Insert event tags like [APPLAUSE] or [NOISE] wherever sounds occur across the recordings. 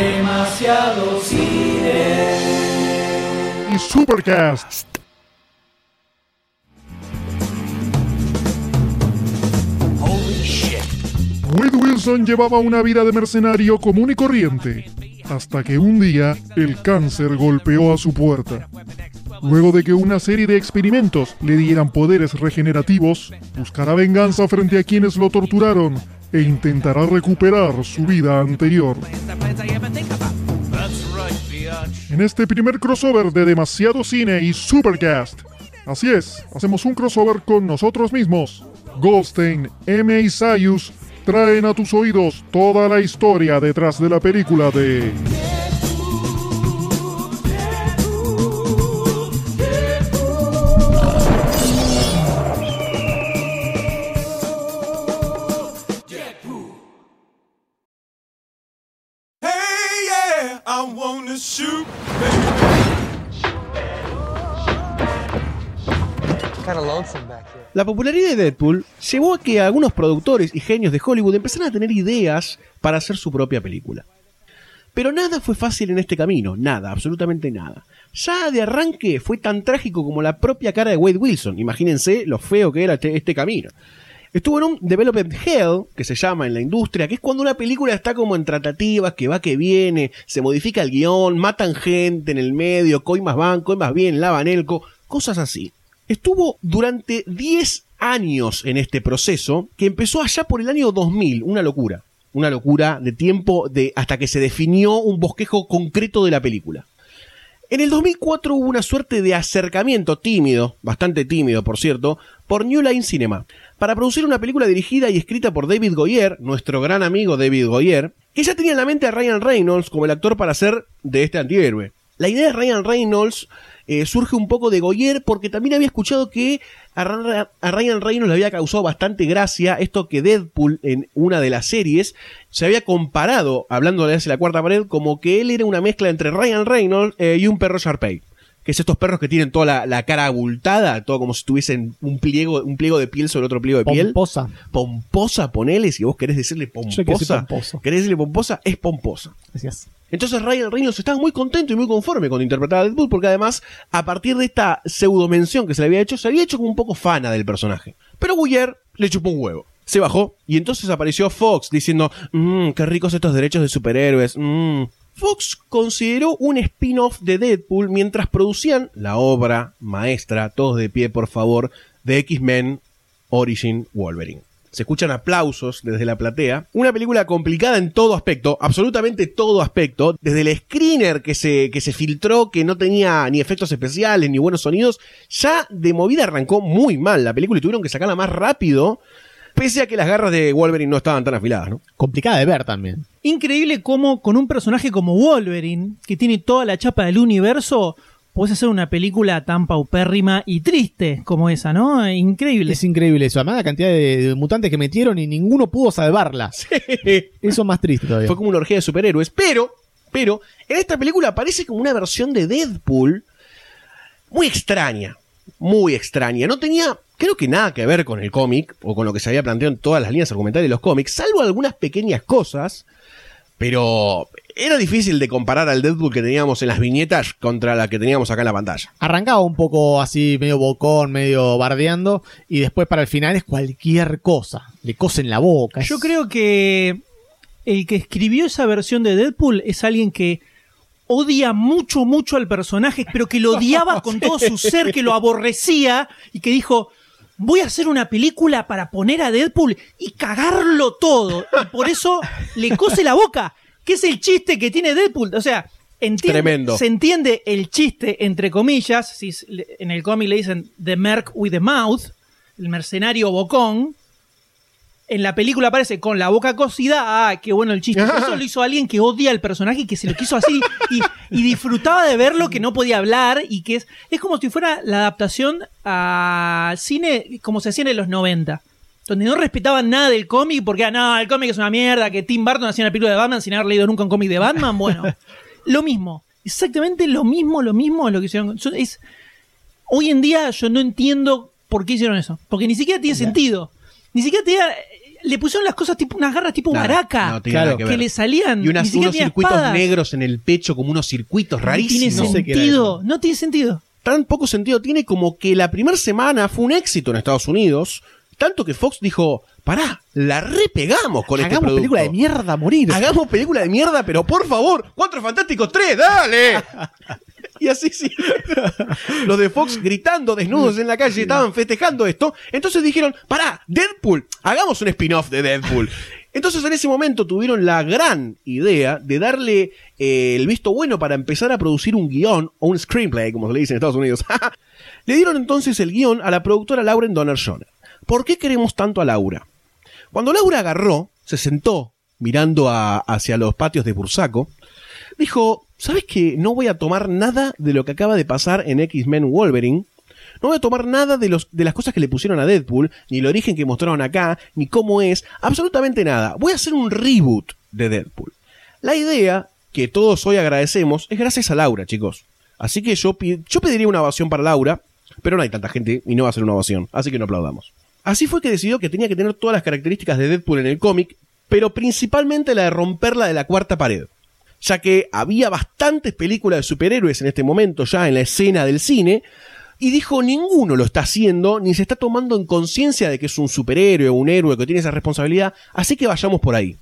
Demasiado cine. y Supercast. Wade Wilson llevaba una vida de mercenario común y corriente, hasta que un día el cáncer golpeó a su puerta. Luego de que una serie de experimentos le dieran poderes regenerativos, buscará venganza frente a quienes lo torturaron e intentará recuperar su vida anterior. En este primer crossover de Demasiado Cine y Supercast. Así es, hacemos un crossover con nosotros mismos. Goldstein, M. y Sayus traen a tus oídos toda la historia detrás de la película de La popularidad de Deadpool llevó a que algunos productores y genios de Hollywood empezaran a tener ideas para hacer su propia película. Pero nada fue fácil en este camino, nada, absolutamente nada. Ya de arranque fue tan trágico como la propia cara de Wade Wilson, imagínense lo feo que era este, este camino. Estuvo en un development hell, que se llama en la industria, que es cuando una película está como en tratativas, que va, que viene, se modifica el guion, matan gente en el medio, coy más van, coy más bien, lavan elco, cosas así. Estuvo durante 10 años en este proceso, que empezó allá por el año 2000, una locura. Una locura de tiempo de, hasta que se definió un bosquejo concreto de la película. En el 2004 hubo una suerte de acercamiento tímido, bastante tímido por cierto, por New Line Cinema, para producir una película dirigida y escrita por David Goyer, nuestro gran amigo David Goyer, que ya tenía en la mente a Ryan Reynolds como el actor para ser de este antihéroe. La idea de Ryan Reynolds eh, surge un poco de Goyer porque también había escuchado que a, Ra- a Ryan Reynolds le había causado bastante gracia esto que Deadpool en una de las series se había comparado, hablando de la cuarta pared, como que él era una mezcla entre Ryan Reynolds eh, y un perro Sharpei. Que es estos perros que tienen toda la, la cara abultada, todo como si tuviesen un pliego, un pliego de piel sobre otro pliego de piel. Pomposa. Pomposa, ponele, si vos querés decirle Yo que soy pomposa. pomposo. ¿Querés decirle pomposa? Es pomposa. Decías. Entonces Ryan Reynolds estaba muy contento y muy conforme con interpretar a Deadpool porque además, a partir de esta pseudo mención que se le había hecho, se había hecho como un poco fana del personaje. Pero Guyer le chupó un huevo. Se bajó y entonces apareció Fox diciendo, mmm, qué ricos estos derechos de superhéroes. mm". Fox consideró un spin-off de Deadpool mientras producían la obra maestra, todos de pie por favor, de X-Men Origin Wolverine. Se escuchan aplausos desde la platea. Una película complicada en todo aspecto, absolutamente todo aspecto. Desde el screener que se, que se filtró, que no tenía ni efectos especiales ni buenos sonidos, ya de movida arrancó muy mal la película y tuvieron que sacarla más rápido, pese a que las garras de Wolverine no estaban tan afiladas, ¿no? Complicada de ver también. Increíble cómo con un personaje como Wolverine, que tiene toda la chapa del universo, puedes hacer una película tan paupérrima y triste como esa, ¿no? Increíble. Es increíble eso. Además, la cantidad de, de mutantes que metieron y ninguno pudo salvarla. [LAUGHS] Eso es más triste todavía. Fue como una orgía de superhéroes. Pero, pero, en esta película aparece como una versión de Deadpool muy extraña. Muy extraña. No tenía, creo que nada que ver con el cómic, o con lo que se había planteado en todas las líneas argumentales de los cómics, salvo algunas pequeñas cosas. Pero era difícil de comparar al Deadpool que teníamos en las viñetas contra la que teníamos acá en la pantalla. Arrancaba un poco así, medio bocón, medio bardeando, y después para el final es cualquier cosa. Le cosen la boca. Yo es- creo que el que escribió esa versión de Deadpool es alguien que odia mucho, mucho al personaje, pero que lo odiaba con todo su [LAUGHS] ser, que lo aborrecía y que dijo, voy a hacer una película para poner a Deadpool y cagarlo todo. Y por eso le cose la boca, que es el chiste que tiene Deadpool. O sea, entiende- Tremendo. se entiende el chiste, entre comillas, si en el cómic le dicen The Merc with the Mouth, el mercenario bocón, en la película aparece con la boca cosida. Ah, qué bueno el chiste. Eso lo hizo alguien que odia al personaje y que se lo quiso así y, y disfrutaba de verlo, que no podía hablar y que es, es como si fuera la adaptación a cine como se hacía en los 90. Donde no respetaban nada del cómic porque, ah, no, el cómic es una mierda, que Tim Burton hacía una película de Batman sin haber leído nunca un cómic de Batman. Bueno, [LAUGHS] lo mismo. Exactamente lo mismo, lo mismo es lo que hicieron. Es, hoy en día yo no entiendo por qué hicieron eso. Porque ni siquiera tiene sentido. Ni siquiera tenía. Le pusieron las cosas tipo unas garras tipo maraca. no tiene Claro, que le salían. Y unas- unos circuitos espadas. negros en el pecho, como unos circuitos No tiene rarísimos. No era sentido. No tiene sentido. Tan poco sentido tiene como que la primera semana fue un éxito en Estados Unidos, tanto que Fox dijo, pará, la repegamos con este Hagamos producto. película de mierda a morir. Hagamos película de mierda, pero por favor, Cuatro Fantásticos 3, dale. [LAUGHS] y así sí. [LAUGHS] Los de Fox gritando desnudos en la calle estaban festejando esto. Entonces dijeron, pará, Deadpool, hagamos un spin-off de Deadpool. Entonces en ese momento tuvieron la gran idea de darle eh, el visto bueno para empezar a producir un guion o un screenplay, como se le dice en Estados Unidos. [LAUGHS] le dieron entonces el guion a la productora Lauren Donner Jones. ¿Por qué queremos tanto a Laura? Cuando Laura agarró, se sentó mirando hacia los patios de Bursaco, dijo, ¿sabes qué? No voy a tomar nada de lo que acaba de pasar en X-Men Wolverine. No voy a tomar nada de, los, de las cosas que le pusieron a Deadpool, ni el origen que mostraron acá, ni cómo es, absolutamente nada. Voy a hacer un reboot de Deadpool. La idea, que todos hoy agradecemos, es gracias a Laura, chicos. Así que yo, yo pediría una ovación para Laura, pero no hay tanta gente y no va a ser una ovación, así que no aplaudamos. Así fue que decidió que tenía que tener todas las características de Deadpool en el cómic, pero principalmente la de romperla de la cuarta pared. Ya que había bastantes películas de superhéroes en este momento ya en la escena del cine, y dijo ninguno lo está haciendo, ni se está tomando en conciencia de que es un superhéroe o un héroe que tiene esa responsabilidad, así que vayamos por ahí.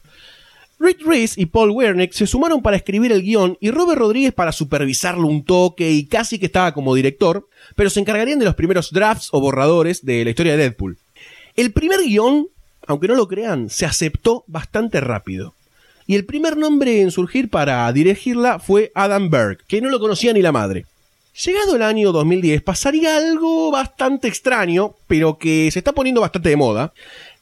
Rick Reese y Paul Wernick se sumaron para escribir el guion y Robert Rodríguez para supervisarlo un toque y casi que estaba como director, pero se encargarían de los primeros drafts o borradores de la historia de Deadpool. El primer guion, aunque no lo crean, se aceptó bastante rápido. Y el primer nombre en surgir para dirigirla fue Adam Berg, que no lo conocía ni la madre. Llegado el año 2010 pasaría algo bastante extraño, pero que se está poniendo bastante de moda,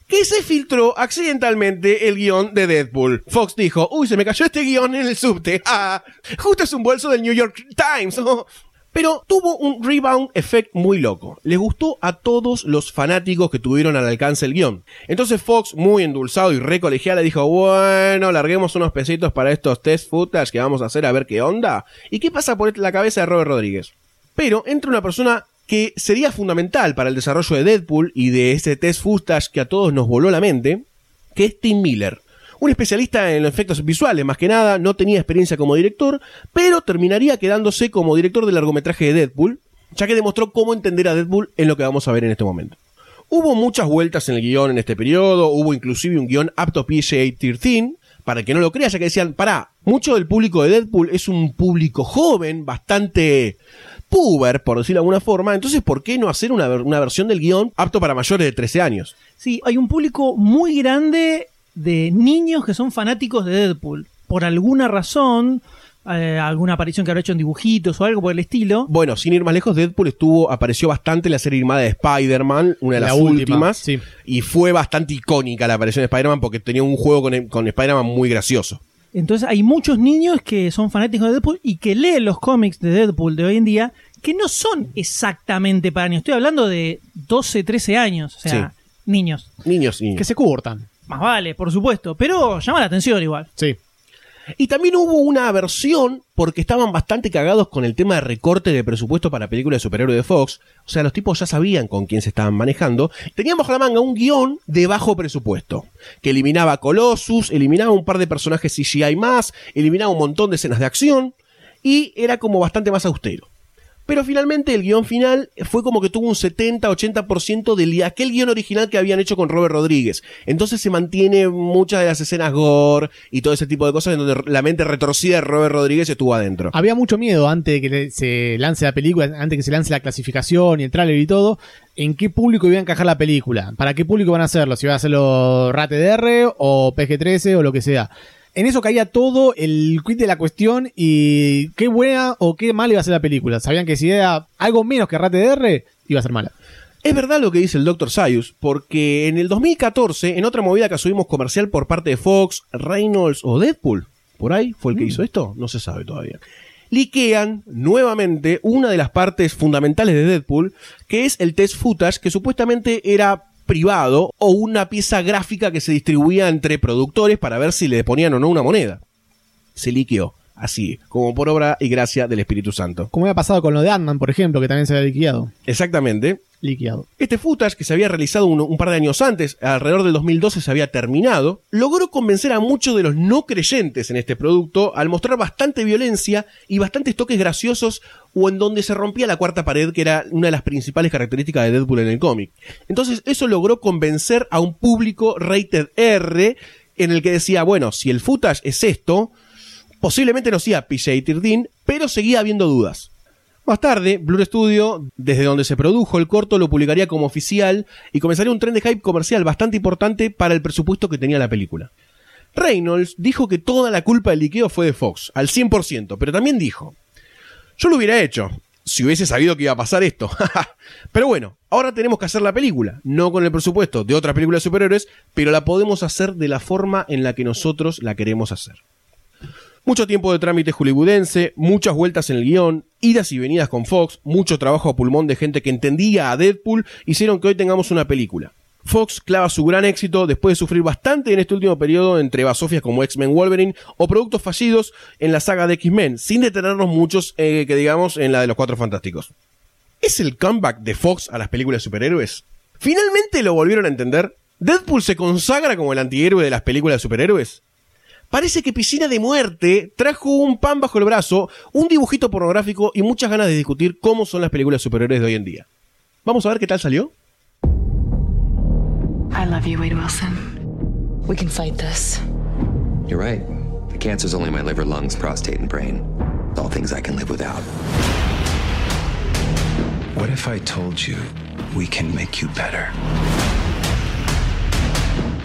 que se filtró accidentalmente el guion de Deadpool. Fox dijo, uy, se me cayó este guion en el subte. Ah, justo es un bolso del New York Times. oh". Pero tuvo un rebound effect muy loco. Les gustó a todos los fanáticos que tuvieron al alcance el guion. Entonces Fox, muy endulzado y recolegial, le dijo, bueno, larguemos unos pesitos para estos test footage que vamos a hacer a ver qué onda. ¿Y qué pasa por la cabeza de Robert Rodríguez? Pero entra una persona que sería fundamental para el desarrollo de Deadpool y de ese test footage que a todos nos voló la mente, que es Tim Miller. Un especialista en los efectos visuales, más que nada, no tenía experiencia como director, pero terminaría quedándose como director del largometraje de Deadpool, ya que demostró cómo entender a Deadpool en lo que vamos a ver en este momento. Hubo muchas vueltas en el guion en este periodo, hubo inclusive un guion apto PG-13, para que no lo crea, ya que decían, pará, mucho del público de Deadpool es un público joven, bastante puber, por decirlo de alguna forma, entonces ¿por qué no hacer una, una versión del guion apto para mayores de 13 años? Sí, hay un público muy grande de niños que son fanáticos de Deadpool. Por alguna razón, eh, alguna aparición que habrá hecho en dibujitos o algo por el estilo. Bueno, sin ir más lejos, Deadpool estuvo, apareció bastante en la serie animada de Spider-Man, una de La las última, últimas, sí. y fue bastante icónica la aparición de Spider-Man porque tenía un juego con, con Spider-Man muy gracioso. Entonces hay muchos niños que son fanáticos de Deadpool y que leen los cómics de Deadpool de hoy en día que no son exactamente para niños. Estoy hablando de 12, 13 años. O sea, niños. Niños, niños. Que se curtan. Más vale, por supuesto. Pero llama la atención igual. Sí. Y también hubo una versión porque estaban bastante cagados con el tema de recorte de presupuesto para películas de superhéroe de Fox. O sea, los tipos ya sabían con quién se estaban manejando. Tenían bajo la manga un guion de bajo presupuesto. Que eliminaba a Colossus, eliminaba un par de personajes CGI más, eliminaba un montón de escenas de acción. Y era como bastante más austero. Pero finalmente el guion final fue como que tuvo un 70-80% de aquel guion original que habían hecho con Robert Rodríguez. Entonces se mantiene muchas de las escenas gore y todo ese tipo de cosas en donde la mente retorcida de Robert Rodríguez estuvo adentro. Había mucho miedo antes de que se lance la película, antes de que se lance la clasificación y el tráiler y todo, en qué público iba a encajar la película, para qué público van a hacerlo, si van a hacerlo RATDR o PG-13 o lo que sea. En eso caía todo el quid de la cuestión y qué buena o qué mala iba a ser la película. Sabían que si era algo menos que RATDR, iba a ser mala. Es verdad lo que dice el Dr. Sayus, porque en el 2014, en otra movida que subimos comercial por parte de Fox, Reynolds o Deadpool, por ahí fue el que hizo esto, no se sabe todavía. Liquean nuevamente una de las partes fundamentales de Deadpool, que es el test footage, que supuestamente era privado o una pieza gráfica que se distribuía entre productores para ver si le ponían o no una moneda. Se liqueó, así, como por obra y gracia del Espíritu Santo. Como había pasado con lo de Ant-Man, por ejemplo, que también se había liquidado. Exactamente. Este footage, que se había realizado un, par de años antes, alrededor del 2012 se había terminado, logró convencer a muchos de los no creyentes en este producto al mostrar bastante violencia y bastantes toques graciosos o en donde se rompía la cuarta pared, que era una de las principales características de Deadpool en el cómic. Entonces eso logró convencer a un público rated R en el que decía, bueno, si el footage es esto, posiblemente no sea PJ-13, pero seguía habiendo dudas. Más tarde, Blur Studio, desde donde se produjo el corto, lo publicaría como oficial y comenzaría un tren de hype comercial bastante importante para el presupuesto que tenía la película. Reynolds dijo que toda la culpa del liqueo fue de Fox, al 100%, pero también dijo, yo lo hubiera hecho, si hubiese sabido que iba a pasar esto. [LAUGHS] pero bueno, ahora tenemos que hacer la película, no con el presupuesto de otra película de superhéroes, pero la podemos hacer de la forma en la que nosotros la queremos hacer. Mucho tiempo de trámite hollywoodense, muchas vueltas en el guion, idas y venidas con Fox, mucho trabajo a pulmón de gente que entendía a Deadpool, hicieron que hoy tengamos una película. Fox clava su gran éxito después de sufrir bastante en este último periodo entre basofias como X-Men Wolverine o productos fallidos en la saga de X-Men, sin detenernos muchos eh, que digamos en la de los Cuatro Fantásticos. ¿Es el comeback de Fox a las películas de superhéroes? ¿Finalmente lo volvieron a entender? ¿Deadpool se consagra como el antihéroe de las películas de superhéroes? Parece que Piscina de Muerte trajo un pan bajo el brazo, un dibujito pornográfico y muchas ganas de discutir cómo son las películas superiores de hoy en día. Vamos a ver qué tal salió. I love you, Wade Wilson. We can fight this. You're right. The cancer's only my liver, lungs, prostate, and brain. All things I can live without. What if I told you we can make you better?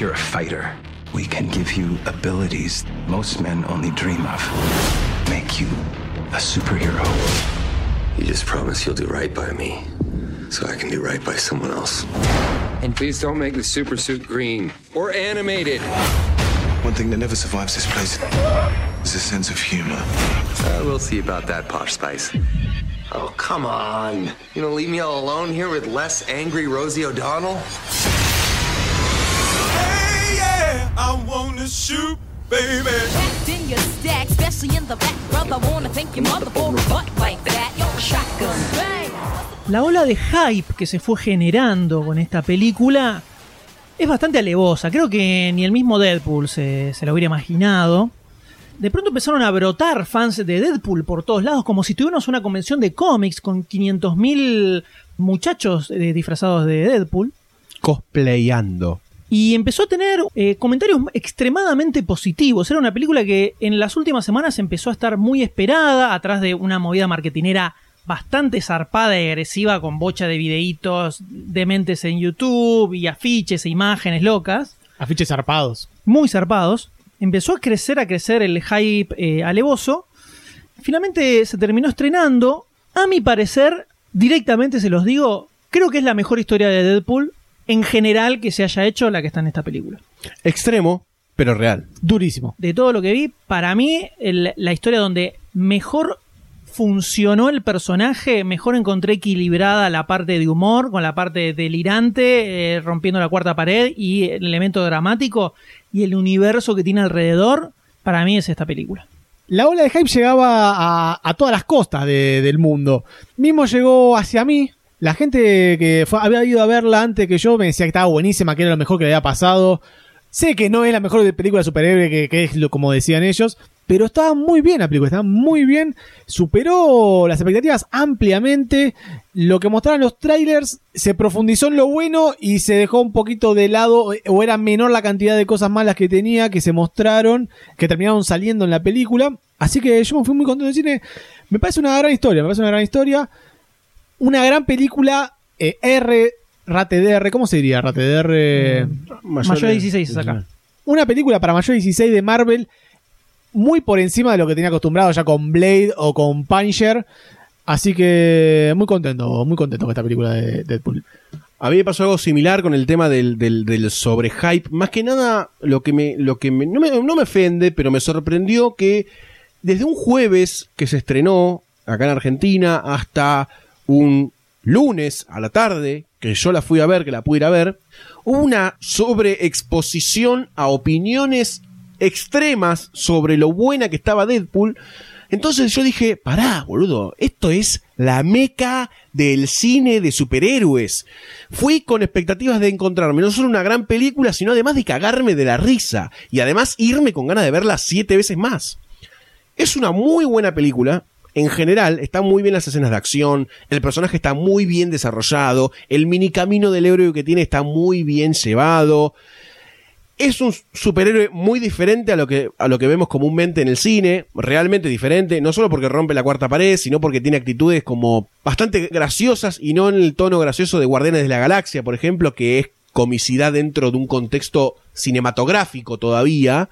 You're a fighter. We can give you abilities most men only dream of. Make you a superhero. You just promise you'll do right by me, so I can do right by someone else. And please don't make the super suit green or animated. One thing that never survives this place is a sense of humor. Uh, we'll see about that, Posh Spice. Oh, come on. You gonna leave me all alone here with less angry Rosie O'Donnell? I wanna shoot, baby. Packed in your stack, especially in the back, brother. Wanna thank your mother for a butt like that. Yo, shotgun, bang. La ola de hype que se fue generando con esta película es bastante alevosa. Creo que ni el mismo Deadpool se, se lo hubiera imaginado. De pronto empezaron a brotar fans de Deadpool por todos lados, como si tuviéramos una convención de cómics con 500.000 muchachos eh, disfrazados de Deadpool. Cosplayando. Y empezó a tener eh, comentarios extremadamente positivos. Era una película que en las últimas semanas empezó a estar muy esperada, atrás de una movida marketinera bastante zarpada y agresiva, con bocha de videitos dementes en YouTube y afiches e imágenes locas. Afiches zarpados. Muy zarpados. Empezó a crecer, a crecer el hype eh, alevoso. Finalmente se terminó estrenando. A mi parecer, directamente se los digo, creo que es la mejor historia de Deadpool en general que se haya hecho la que está en esta película. Extremo, pero real. Durísimo. De todo lo que vi, para mí el- la historia donde mejor funcionó el personaje, mejor encontré equilibrada la parte de humor con la parte delirante, eh, rompiendo la cuarta pared y el elemento dramático y el universo que tiene alrededor, para mí es esta película. La ola de hype llegaba a, a todas las costas de- del mundo. Mismo llegó hacia mí. La gente que fue- había ido a verla antes que yo me decía que estaba buenísima, que era lo mejor que le había pasado. Sé que no es la mejor película de superhéroe, que, es lo, como decían ellos, pero estaba muy bien la película, estaba muy bien. Superó las expectativas ampliamente. Lo que mostraban los trailers se profundizó en lo bueno y se dejó un poquito de lado, o era menor la cantidad de cosas malas que tenía, que se mostraron, que terminaron saliendo en la película. Así que yo me fui muy contento del cine. Me parece una gran historia, me parece una gran historia. Una gran película eh, R, RATDR, ¿cómo se diría? RATDR. Mayor de 16 es acá. Una película para mayor de 16 de Marvel, muy por encima de lo que tenía acostumbrado ya con Blade o con Punisher. Así que muy contento, muy contento con esta película de Deadpool. A mí me pasó algo similar con el tema del, del, del sobrehype. Más que nada, lo que me, lo que me, no, me, no me ofende, pero me sorprendió que desde un jueves que se estrenó acá en Argentina hasta un lunes a la tarde, que yo la fui a ver, que la pude ir a ver, una sobreexposición a opiniones extremas sobre lo buena que estaba Deadpool Entonces yo dije, pará, boludo, esto es la meca del cine de superhéroes. Fui con expectativas de encontrarme no solo una gran película, sino además de cagarme de la risa y además irme con ganas de verla siete veces más. Es una muy buena película. En general, están muy bien las escenas de acción, el personaje está muy bien desarrollado, el mini camino del héroe que tiene está muy bien llevado. Es un superhéroe muy diferente a lo, que, a lo que vemos comúnmente en el cine, realmente diferente, no solo porque rompe la cuarta pared, sino porque tiene actitudes como bastante graciosas y no en el tono gracioso de Guardianes de la Galaxia, por ejemplo, que es comicidad dentro de un contexto cinematográfico todavía,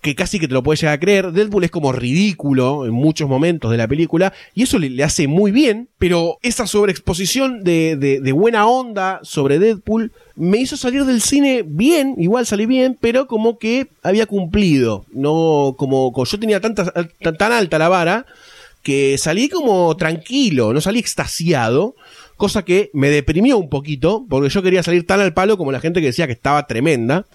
que casi que te lo puedes llegar a creer. Deadpool es como ridículo en muchos momentos de la película, y eso le, hace muy bien, pero esa sobreexposición de, de, de, buena onda sobre Deadpool me hizo salir del cine bien, igual salí bien, pero como que había cumplido. No, como, yo tenía tanta, tan alta la vara, que salí como tranquilo, no salí extasiado cosa que me deprimió un poquito, porque yo quería salir tan al palo como la gente que decía que estaba tremenda.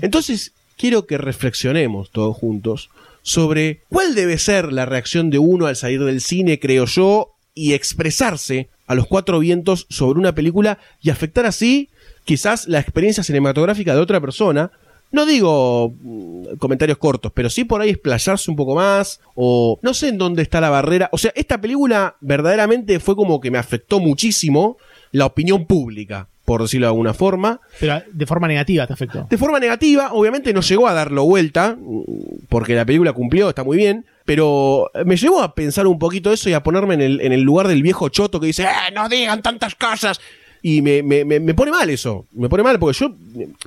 Entonces, quiero que reflexionemos todos juntos sobre cuál debe ser la reacción de uno al salir del cine, creo yo, y expresarse a los cuatro vientos sobre una película y afectar así quizás la experiencia cinematográfica de otra persona, no digo mm, comentarios cortos, pero sí por ahí explayarse un poco más, o no sé en dónde está la barrera. O sea, esta película verdaderamente fue como que me afectó muchísimo la opinión pública, por decirlo de alguna forma. Pero de forma negativa te afectó. De forma negativa, obviamente no llegó a darlo vuelta, porque la película cumplió, está muy bien, pero me llevó a pensar un poquito eso y a ponerme en el, en el lugar del viejo choto que dice, ¡eh, no digan tantas cosas! Y me, me, me, pone mal eso. Me pone mal porque yo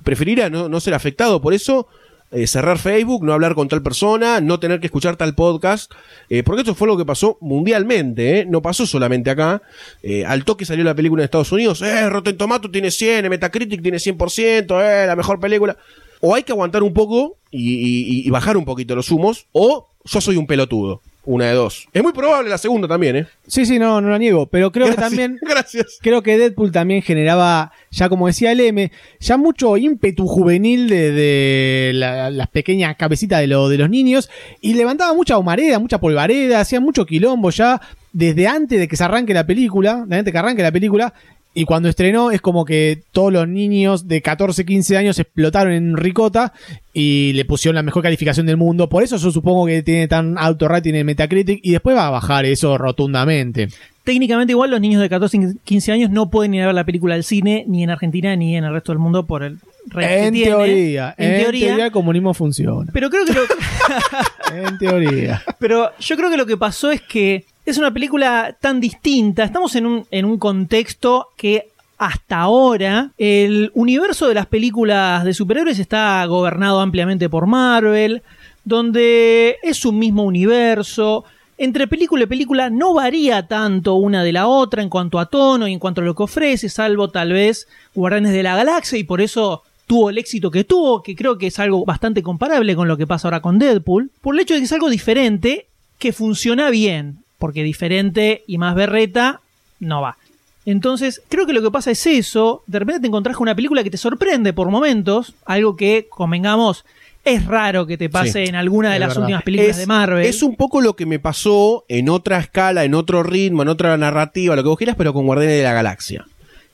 preferiría no, no ser afectado por eso. Eh, cerrar Facebook, no hablar con tal persona, no tener que escuchar tal podcast, eh, porque esto fue lo que pasó mundialmente, ¿eh? no pasó solamente acá. Eh, al toque salió la película en Estados Unidos, eh, Rotten Tomato tiene 100, Metacritic tiene 100%, eh, la mejor película. O hay que aguantar un poco y, y bajar un poquito los humos, o yo soy un pelotudo. Una de dos. Es muy probable la segunda también, ¿eh? Sí, sí, no, no la niego. Pero creo Gracias, que también. [LAUGHS] Gracias. Creo que Deadpool también generaba, ya como decía el M, ya mucho ímpetu juvenil de, de la- las pequeñas cabecitas de, lo- de los niños. Y levantaba mucha humareda, mucha polvareda, hacía mucho quilombo ya desde antes de que se arranque la película. Desde antes de que arranque la película. Y cuando estrenó es como que todos los niños de 14, 15 años explotaron en ricota y le pusieron la mejor calificación del mundo. Por eso yo supongo que tiene tan alto rating en Metacritic y después va a bajar eso rotundamente. Técnicamente igual los niños de 14 y 15 años no pueden ir a ver la película al cine ni en Argentina ni en el resto del mundo por el rate que En tiene. teoría, en, teoría, el comunismo funciona. Pero creo que lo, [LAUGHS] En teoría. [LAUGHS] pero yo creo que lo que pasó es que es una película tan distinta. Estamos en un, en un contexto que hasta ahora el universo de las películas de superhéroes está gobernado ampliamente por Marvel, donde es un mismo universo. Entre película y película no varía tanto una de la otra en cuanto a tono y en cuanto a lo que ofrece, salvo tal vez Guardianes de la Galaxia y por eso tuvo el éxito que tuvo, que creo que es algo bastante comparable con lo que pasa ahora con Deadpool, por el hecho de que es algo diferente que funciona bien, porque diferente y más berreta no va. Entonces, creo que lo que pasa es eso, de repente te encontrás con una película que te sorprende por momentos, algo que, convengamos, es raro que te pase Sí, en alguna de las verdad. últimas películas es, de Marvel. Es un poco lo que me pasó en otra escala, en otro ritmo, en otra narrativa, lo que vos quieras, pero con Guardianes de la Galaxia.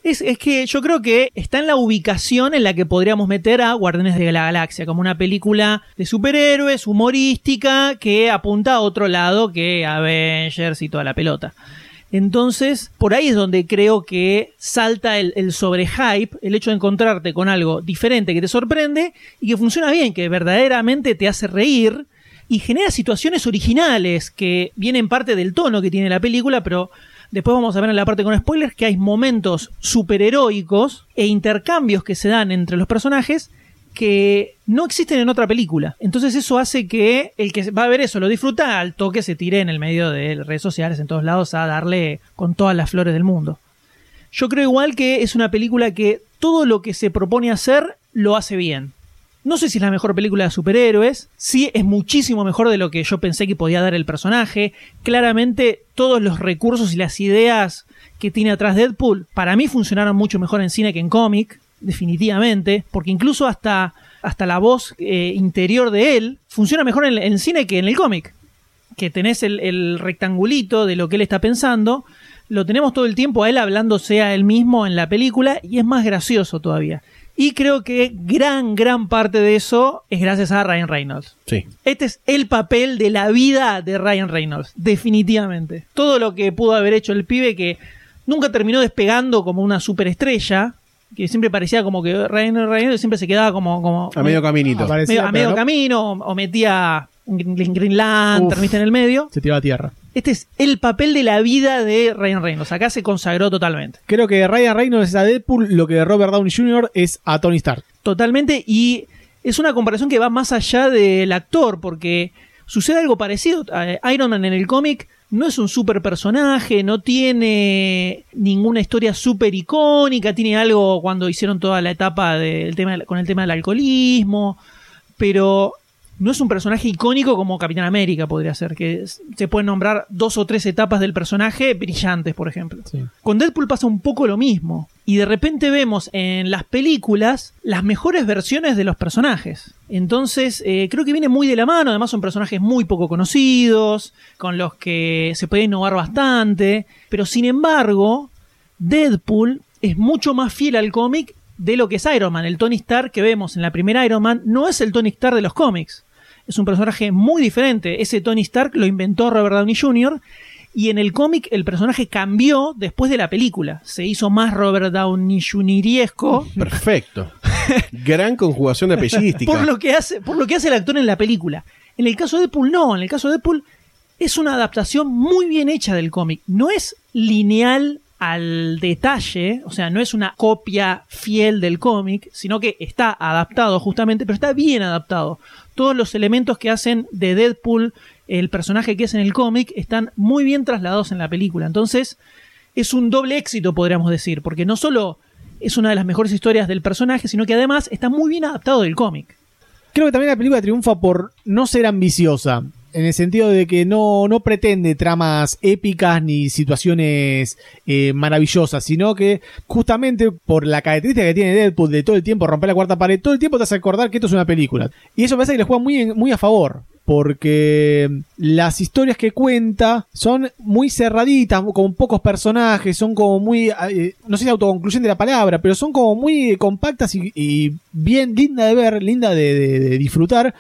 Es, es que yo creo que está en la ubicación en la que podríamos meter a Guardianes de la Galaxia, como una película de superhéroes, humorística, que apunta a otro lado que Avengers y toda la pelota. Entonces, por ahí es donde creo que salta el, el sobrehype, el hecho de encontrarte con algo diferente que te sorprende y que funciona bien, que verdaderamente te hace reír y genera situaciones originales que vienen parte del tono que tiene la película, pero después vamos a ver en la parte con spoilers que hay momentos superheroicos e intercambios que se dan entre los personajes que no existen en otra película. Entonces eso hace que el que va a ver eso lo disfruta al toque se tire en el medio de redes sociales en todos lados a darle con todas las flores del mundo. Yo creo igual que es una película que todo lo que se propone hacer lo hace bien. No sé si es la mejor película de superhéroes, sí es muchísimo mejor de lo que yo pensé que podía dar el personaje. Claramente todos los recursos y las ideas que tiene atrás Deadpool para mí funcionaron mucho mejor en cine que en cómic, definitivamente, porque incluso hasta, hasta la voz eh, interior de él funciona mejor en, en cine que en el cómic. que tenés el, el rectangulito de lo que él está pensando, lo tenemos todo el tiempo a él hablándose a él mismo en la película y es más gracioso todavía. Y creo que gran, gran parte de eso es gracias a Ryan Reynolds. Sí. Este es el papel de la vida de Ryan Reynolds, definitivamente. Todo lo que pudo haber hecho el pibe que nunca terminó despegando como una superestrella, que siempre parecía como que Ryan Reynolds siempre se quedaba como... como A medio caminito. Aparecía, medio- a medio no- camino o, metía Green Lantern, Uf. ¿viste? en el medio. Se tiró a tierra. Este es el papel de la vida de Ryan Reynolds. Acá se consagró totalmente. Creo que Ryan Reynolds es a Deadpool lo que Robert Downey Jr. es a Tony Stark. Totalmente. Y es una comparación que va más allá del actor, porque sucede algo parecido. Eh, Iron Man en el cómic no es un super personaje, no tiene ninguna historia súper icónica, tiene algo cuando hicieron toda la etapa del tema, con el tema del alcoholismo, pero no es un personaje icónico como Capitán América podría ser, que se pueden nombrar dos o tres etapas del personaje brillantes, por ejemplo. Sí. Con Deadpool pasa un poco lo mismo. Y de repente vemos en las películas las mejores versiones de los personajes. Entonces, eh, creo que viene muy de la mano. Además, son personajes muy poco conocidos, con los que se puede innovar bastante. Pero sin embargo, Deadpool es mucho más fiel al cómic de lo que es Iron Man. El Tony Stark que vemos en la primera Iron Man no es el Tony Stark de los cómics. Es un personaje muy diferente. Ese Tony Stark lo inventó Robert Downey Jr. Y en el cómic el personaje cambió después de la película. Se hizo más Robert Downey Jr.esco [LAUGHS] Perfecto. Gran conjugación de [LAUGHS] apellística. por lo que hace, por lo que hace el actor en la película. En el caso de Deadpool no, en el caso de Deadpool es una adaptación muy bien hecha del cómic. No es lineal al detalle, o sea, no es una copia fiel del cómic, sino que está adaptado justamente, pero está bien adaptado. Todos los elementos que hacen de Deadpool el personaje que es en el cómic están muy bien trasladados en la película. Entonces, es un doble éxito, podríamos decir, porque no solo es una de las mejores historias del personaje, sino que además está muy bien adaptado del cómic. Creo que también la película triunfa por no ser ambiciosa. En el sentido de que no, no pretende tramas épicas ni situaciones eh, maravillosas, sino que justamente por la característica que tiene Deadpool de todo el tiempo romper la cuarta pared, todo el tiempo te hace acordar que esto es una película. Y eso me parece que le juega muy, muy a favor. Porque las historias que cuenta son muy cerraditas, con pocos personajes, son como muy, eh, no sé si autoconcluyente la palabra, pero son como muy compactas y, bien linda de ver, linda de disfrutar.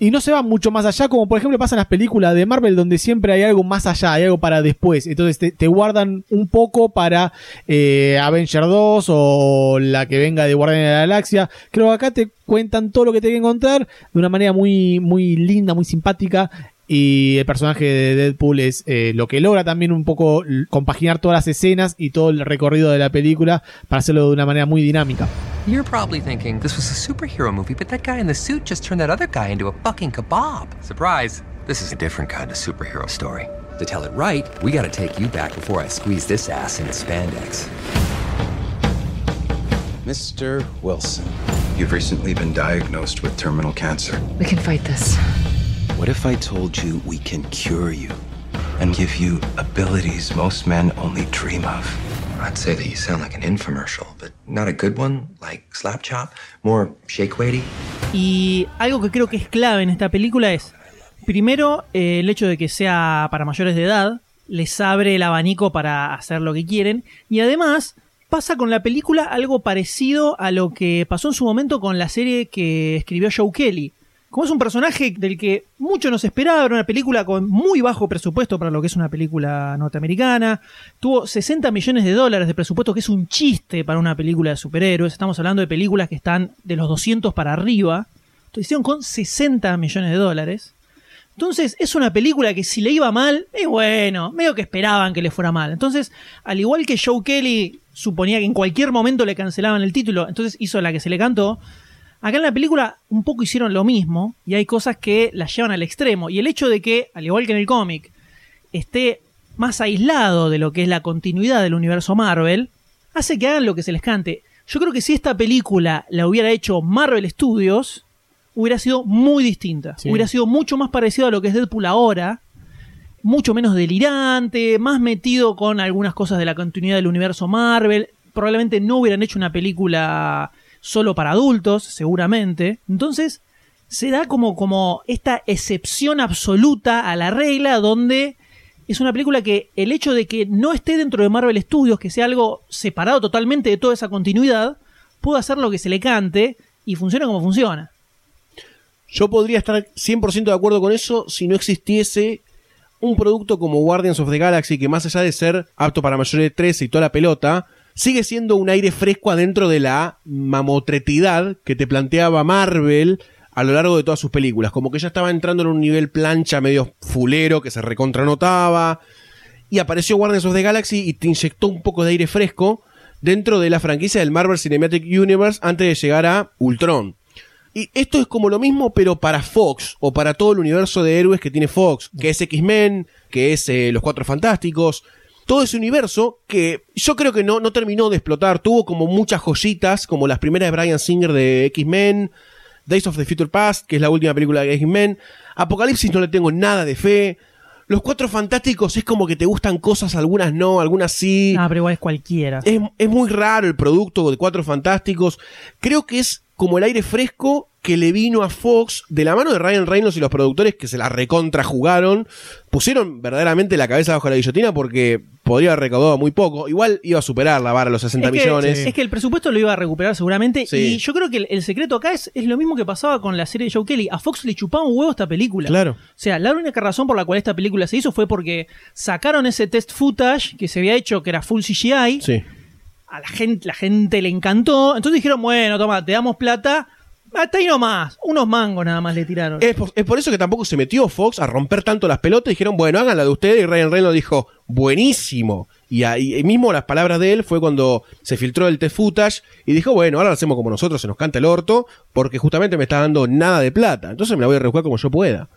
Y no se va mucho más allá, como por ejemplo pasa en las películas de Marvel, donde siempre hay algo más allá, hay algo para después. Entonces te, te guardan un poco para eh, Avenger 2 o la que venga de Guardianes de la Galaxia. Creo que acá te cuentan todo lo que te que encontrar de una manera muy, muy linda, muy simpática. Y el personaje de Deadpool es eh, lo que logra también un poco compaginar todas las escenas y todo el recorrido de la película para hacerlo de una manera muy dinámica. You're probably thinking this was a superhero movie, but that guy in the suit just turned that other guy into a fucking kebab. Surprise! This is a different kind of superhero story. To tell it right, we gotta take you back before I squeeze this ass into spandex. Mr. Wilson, you've recently been diagnosed with terminal cancer. We can fight this. What if I told you we can cure you and give you abilities most men only dream of? I'd say that you sound like an infomercial, but not a good one, like Slap Chop, more shake weighty. Y algo que creo que es clave en esta película es, primero, eh, el hecho de que sea para mayores de edad, les abre el abanico para hacer lo que quieren, y además pasa con la película algo parecido a lo que pasó en su momento con la serie que escribió Joe Kelly. Como es un personaje del que mucho nos esperaba, era una película con muy bajo presupuesto para lo que es una película norteamericana. Tuvo 60 millones de dólares de presupuesto, que es un chiste para una película de superhéroes. Estamos hablando de películas que están de los 200 para arriba. Entonces hicieron con 60 millones de dólares. Entonces es una película que si le iba mal, es bueno, medio que esperaban que le fuera mal. Entonces, al igual que Joe Kelly suponía que en cualquier momento le cancelaban el título, entonces hizo la que se le cantó. Acá en la película un poco hicieron lo mismo y hay cosas que las llevan al extremo. Y el hecho de que, al igual que en el cómic, esté más aislado de lo que es la continuidad del universo Marvel, hace que hagan lo que se les cante. Yo creo que si esta película la hubiera hecho Marvel Studios, hubiera sido muy distinta. Sí. Hubiera sido mucho más parecido a lo que es Deadpool ahora. Mucho menos delirante, más metido con algunas cosas de la continuidad del universo Marvel. Probablemente no hubieran hecho una película solo para adultos, seguramente. Entonces, se da como, como esta excepción absoluta a la regla donde es una película que el hecho de que no esté dentro de Marvel Studios, que sea algo separado totalmente de toda esa continuidad, puede hacer lo que se le cante y funciona como funciona. Yo podría estar 100% de acuerdo con eso si no existiese un producto como Guardians of the Galaxy que más allá de ser apto para mayores de 13 y toda la pelota, sigue siendo un aire fresco adentro de la mamotretidad que te planteaba Marvel a lo largo de todas sus películas. Como que ya estaba entrando en un nivel plancha medio fulero que se recontranotaba. Y apareció Guardians of the Galaxy y te inyectó un poco de aire fresco dentro de la franquicia del Marvel Cinematic Universe antes de llegar a Ultron. Y esto es como lo mismo, pero para Fox, o para todo el universo de héroes que tiene Fox, que es X-Men, que es eh, Los Cuatro Fantásticos, todo ese universo que yo creo que no, no terminó de explotar, tuvo como muchas joyitas, como las primeras de Brian Singer de X-Men, Days of the Future Past, que es la última película de X-Men, Apocalipsis no le tengo nada de fe, los Cuatro Fantásticos es como que te gustan cosas, algunas no, algunas sí. Ah, pero igual es cualquiera. Es, es muy raro el producto de Cuatro Fantásticos. Creo que es como el aire fresco que le vino a Fox de la mano de Ryan Reynolds y los productores que se la recontra jugaron. Pusieron verdaderamente la cabeza bajo la guillotina porque podría haber recaudado muy poco. Igual iba a superar la vara los 60 es que, millones. Es que el presupuesto lo iba a recuperar seguramente. Y yo creo que el, el secreto acá es, es, lo mismo que pasaba con la serie de Joe Kelly. A Fox le chupaba un huevo esta película. Claro. O sea, la única razón por la cual esta película se hizo fue porque sacaron ese test footage que se había hecho, que era full CGI. Sí. A la gente, la gente le encantó. Entonces dijeron, bueno, toma, te damos plata. Hasta ahí nomás. Unos mangos nada más le tiraron. Es por, por, eso que tampoco se metió Fox a romper tanto las pelotas. Dijeron, bueno, hagan la de ustedes. Y Ryan Reynolds dijo, buenísimo. Y ahí mismo las palabras de él fue cuando se filtró el test footage y dijo, bueno, ahora lo hacemos como nosotros, se nos canta el orto, porque justamente me está dando nada de plata. Entonces me la voy a rejugar como yo pueda.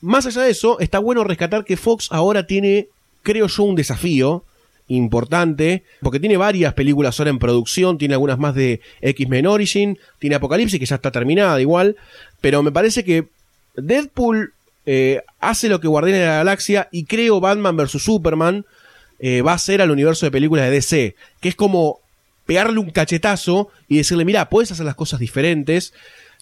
Más allá de eso, está bueno rescatar que Fox ahora tiene, creo yo, un desafío importante, porque tiene varias películas ahora en producción, tiene algunas más de X-Men Origin, tiene Apocalipsis, que ya está terminada igual, pero me parece que Deadpool eh, hace lo que Guardianes de la Galaxia y creo Batman vs. Superman eh, va a ser al universo de películas de DC, que es como pegarle un cachetazo y decirle, mira, puedes hacer las cosas diferentes,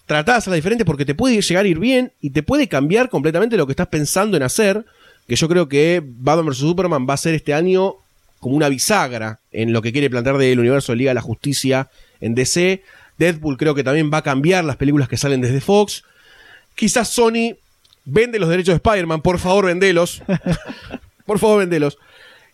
tratar de hacerlas diferentes porque te puede llegar a ir bien y te puede cambiar completamente lo que estás pensando en hacer, que yo creo que Batman vs. Superman va a ser este año como una bisagra en lo que quiere plantear del universo de Liga de la Justicia en DC. Deadpool creo que también va a cambiar las películas que salen desde Fox. Quizás Sony vende los derechos de Spider-Man, por favor vendelos. [LAUGHS] por favor vendelos.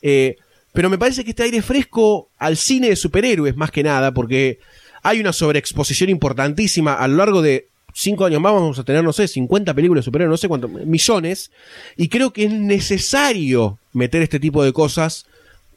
Eh, pero me parece que este aire fresco al cine de superhéroes más que nada, porque hay una sobreexposición importantísima a lo largo de cinco años más vamos a tener, no sé, 50 películas de superhéroes, no sé cuántos, millones, y creo que es necesario meter este tipo de cosas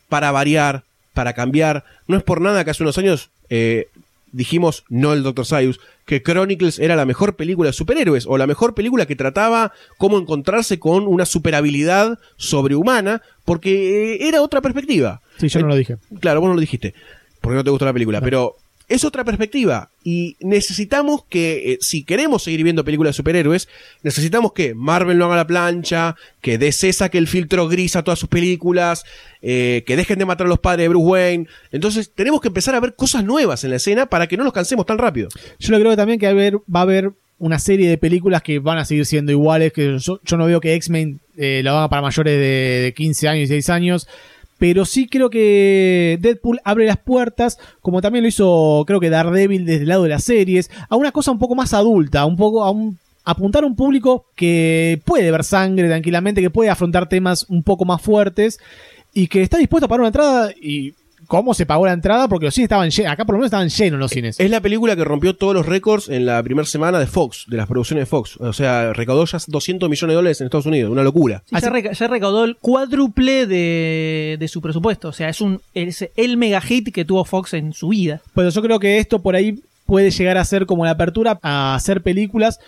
para variar, para cambiar. No es por nada que hace unos años eh, dijimos, no el Dr. Sayus, que Chronicles era la mejor película de superhéroes, o la mejor película que trataba cómo encontrarse con una superabilidad sobrehumana, porque eh, era otra perspectiva. Sí, yo no lo dije. Claro, vos no lo dijiste, porque no te gustó la película, pero es otra perspectiva y necesitamos que, eh, si queremos seguir viendo películas de superhéroes, necesitamos que Marvel no haga la plancha, que DC saque el filtro gris a todas sus películas, eh, que dejen de matar a los padres de Bruce Wayne. Entonces tenemos que empezar a ver cosas nuevas en la escena para que no nos cansemos tan rápido. Yo lo creo también que va a haber una serie de películas que van a seguir siendo iguales, que yo, no veo que X-Men eh, la haga para mayores de, de 15 años y 16 años pero sí creo que Deadpool abre las puertas, como también lo hizo creo que Daredevil desde el lado de las series, a una cosa un poco más adulta, un poco a un apuntar a un público que puede ver sangre tranquilamente, que puede afrontar temas un poco más fuertes y que está dispuesto a pagar una entrada y cómo se pagó la entrada, porque los cines estaban llenos, acá por lo menos estaban llenos los cines. Es la película que rompió todos los récords en la primera semana de Fox, de las producciones de Fox. O sea, recaudó ya 200 millones de dólares en Estados Unidos, una locura. Sí, ya, reca ya, recaudó el cuádruple de, de, su presupuesto, o sea, es, un, es el mega hit que tuvo Fox en su vida. Pues yo creo que esto por ahí puede llegar a ser como la apertura a hacer películas.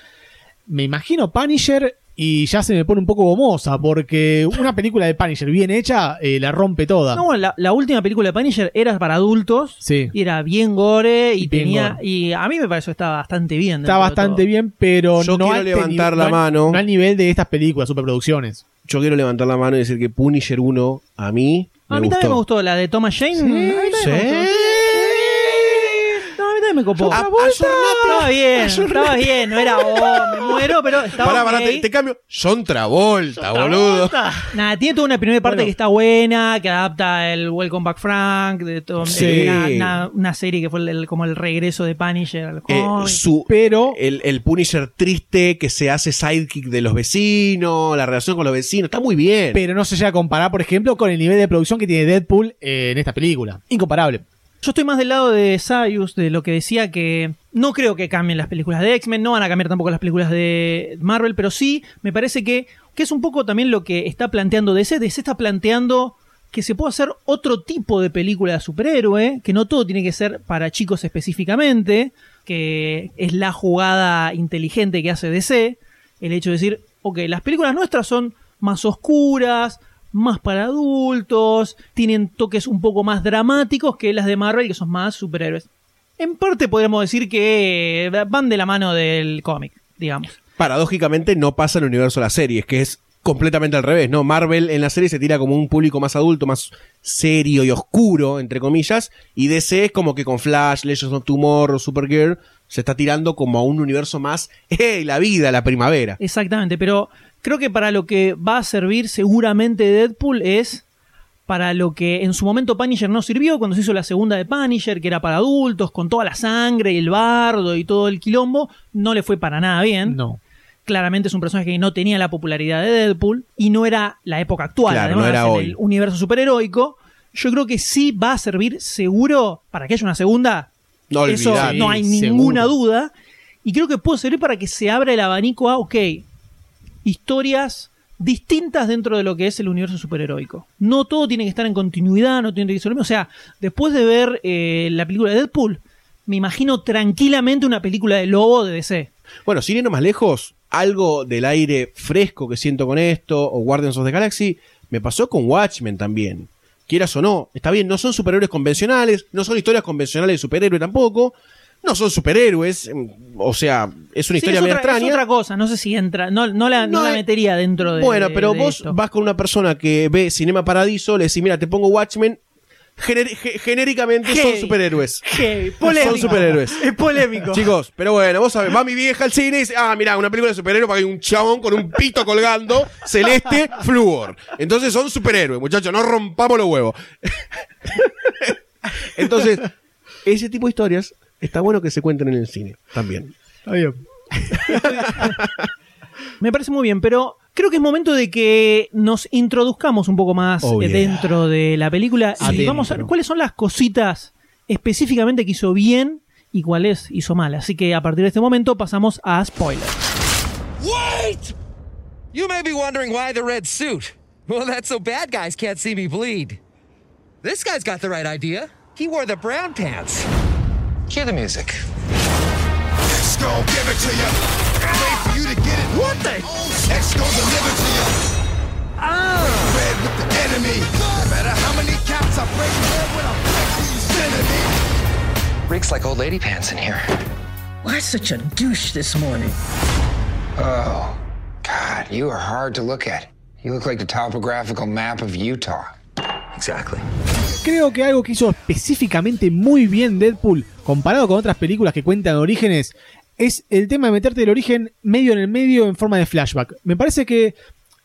Me imagino Punisher y ya se me pone un poco gomosa, porque una película de Punisher bien hecha eh, la rompe toda. No, la, la, última película de Punisher era para adultos, sí. y era bien gore, y, y tenía, gore. y a mí me pareció estaba bastante bien. Está bastante bien, pero Yo no quiero al levantar la no, mano. No al nivel de estas películas, superproducciones. Yo quiero levantar la mano y decir que Punisher 1, a mí... a mí gustó. también me gustó la de Thomas Jane. Sí, a mí también sí. me gustó. No, a mí también me copó. Estaba bien, estaba bien, no era oh, me muero, pero [LAUGHS] estaba Pará, pará, te, te cambio. Son Travolta, boludo. Nada, tiene toda una primera parte Bueno. que está buena, que adapta el Welcome Back Frank, de todo, Sí. una, una- una serie que fue el- el- como el regreso de Punisher al Eh, su, Pero el, el Punisher triste que se hace sidekick de los vecinos, la relación con los vecinos, está muy bien. pero no se llega a comparar, por ejemplo, con el nivel de producción que tiene Deadpool eh, en esta película. Incomparable. Yo estoy más del lado de Sayus, de lo que decía que no creo que cambien las películas de X-Men, no van a cambiar tampoco las películas de Marvel, pero sí me parece que, que es un poco también lo que está planteando DC. DC está planteando que se puede hacer otro tipo de película de superhéroe, que no todo tiene que ser para chicos específicamente, que es la jugada inteligente que hace DC, el hecho de decir, ok, las películas nuestras son más oscuras, más para adultos, tienen toques un poco más dramáticos que las de Marvel, que son más superhéroes. En parte podríamos decir que van de la mano del cómic, digamos. Paradójicamente no pasa en el universo de las series, que es completamente al revés, ¿no? Marvel en la serie se tira como un público más adulto, más serio y oscuro, entre comillas, y DC es como que con Flash, Legends of Tomorrow, Supergirl, se está tirando como a un universo más, [LAUGHS] ¡hey! La vida, la primavera. Exactamente, pero creo que para lo que va a servir seguramente Deadpool es para lo que en su momento Punisher no sirvió cuando se hizo la segunda de Punisher, que era para adultos, con toda la sangre y el bardo y todo el quilombo, no le fue para nada bien. No. Claramente es un personaje que no tenía la popularidad de Deadpool y no era la época actual, Claro, además, no era en hoy. el universo superheroico. Yo creo que sí va a servir seguro para que haya una segunda. No Eso no hay Sí, ninguna seguro. duda. Y creo que puede servir para que se abra el abanico a, ok, historias distintas dentro de lo que es el universo superheroico. No todo tiene que estar en continuidad, no tiene que ser lo mismo. O sea, después de ver eh, la película de Deadpool, me imagino tranquilamente una película de lobo de DC. Bueno, sin irnos más lejos, algo del aire fresco que siento con esto, o Guardians of the Galaxy, me pasó con Watchmen también. Quieras o no, está bien, no son superhéroes convencionales, no son historias convencionales de superhéroe tampoco, no son superhéroes, mm, o sea, es una Sí, historia es, medio otra, es extraña. otra cosa, no sé si entra, no, no la, no No, la metería dentro de. Bueno, pero de vos esto. vas con una persona que ve Cinema Paradiso, le decís, mira, te pongo Watchmen, gener- genéricamente son superhéroes. [LAUGHS] Heavy, polémico. Son superhéroes. Es polémico. Chicos, pero bueno, vos sabés, va mi vieja al cine y dice, ah, mira, una película de superhéroes porque hay un chabón con un pito colgando, celeste, [LAUGHS] flúor. Entonces son superhéroes, muchachos, no rompamos los huevos. [LAUGHS] Entonces, ese tipo de historias está bueno que se cuenten en el cine también. [LAUGHS] Me parece muy bien, pero creo que es momento de que nos introduzcamos un poco más Oh, eh, yeah. dentro de la película y Adentro. vamos a ver cuáles son las cositas específicamente que hizo bien y cuáles hizo mal. Así que a partir de este momento pasamos a spoilers. Wait! You may be wondering why the red suit. Well, that's so bad guys can't see me bleed. This guy's got the right idea. He wore the brown pants. Cue the music. X gon' give it to you. Wait for you to get it. What the? X gon' deliver to you. Ah. Red with the enemy. No matter how many caps I break, red when I break these enemy. Reeks like old lady pants in here. Why such a douche this morning? Oh, God, you are hard to look at. You look like the topographical map of Utah. Exactly. Creo que algo que hizo específicamente muy bien Deadpool, comparado con otras películas que cuentan orígenes, es el tema de meterte el origen medio en el medio en forma de flashback. Me parece que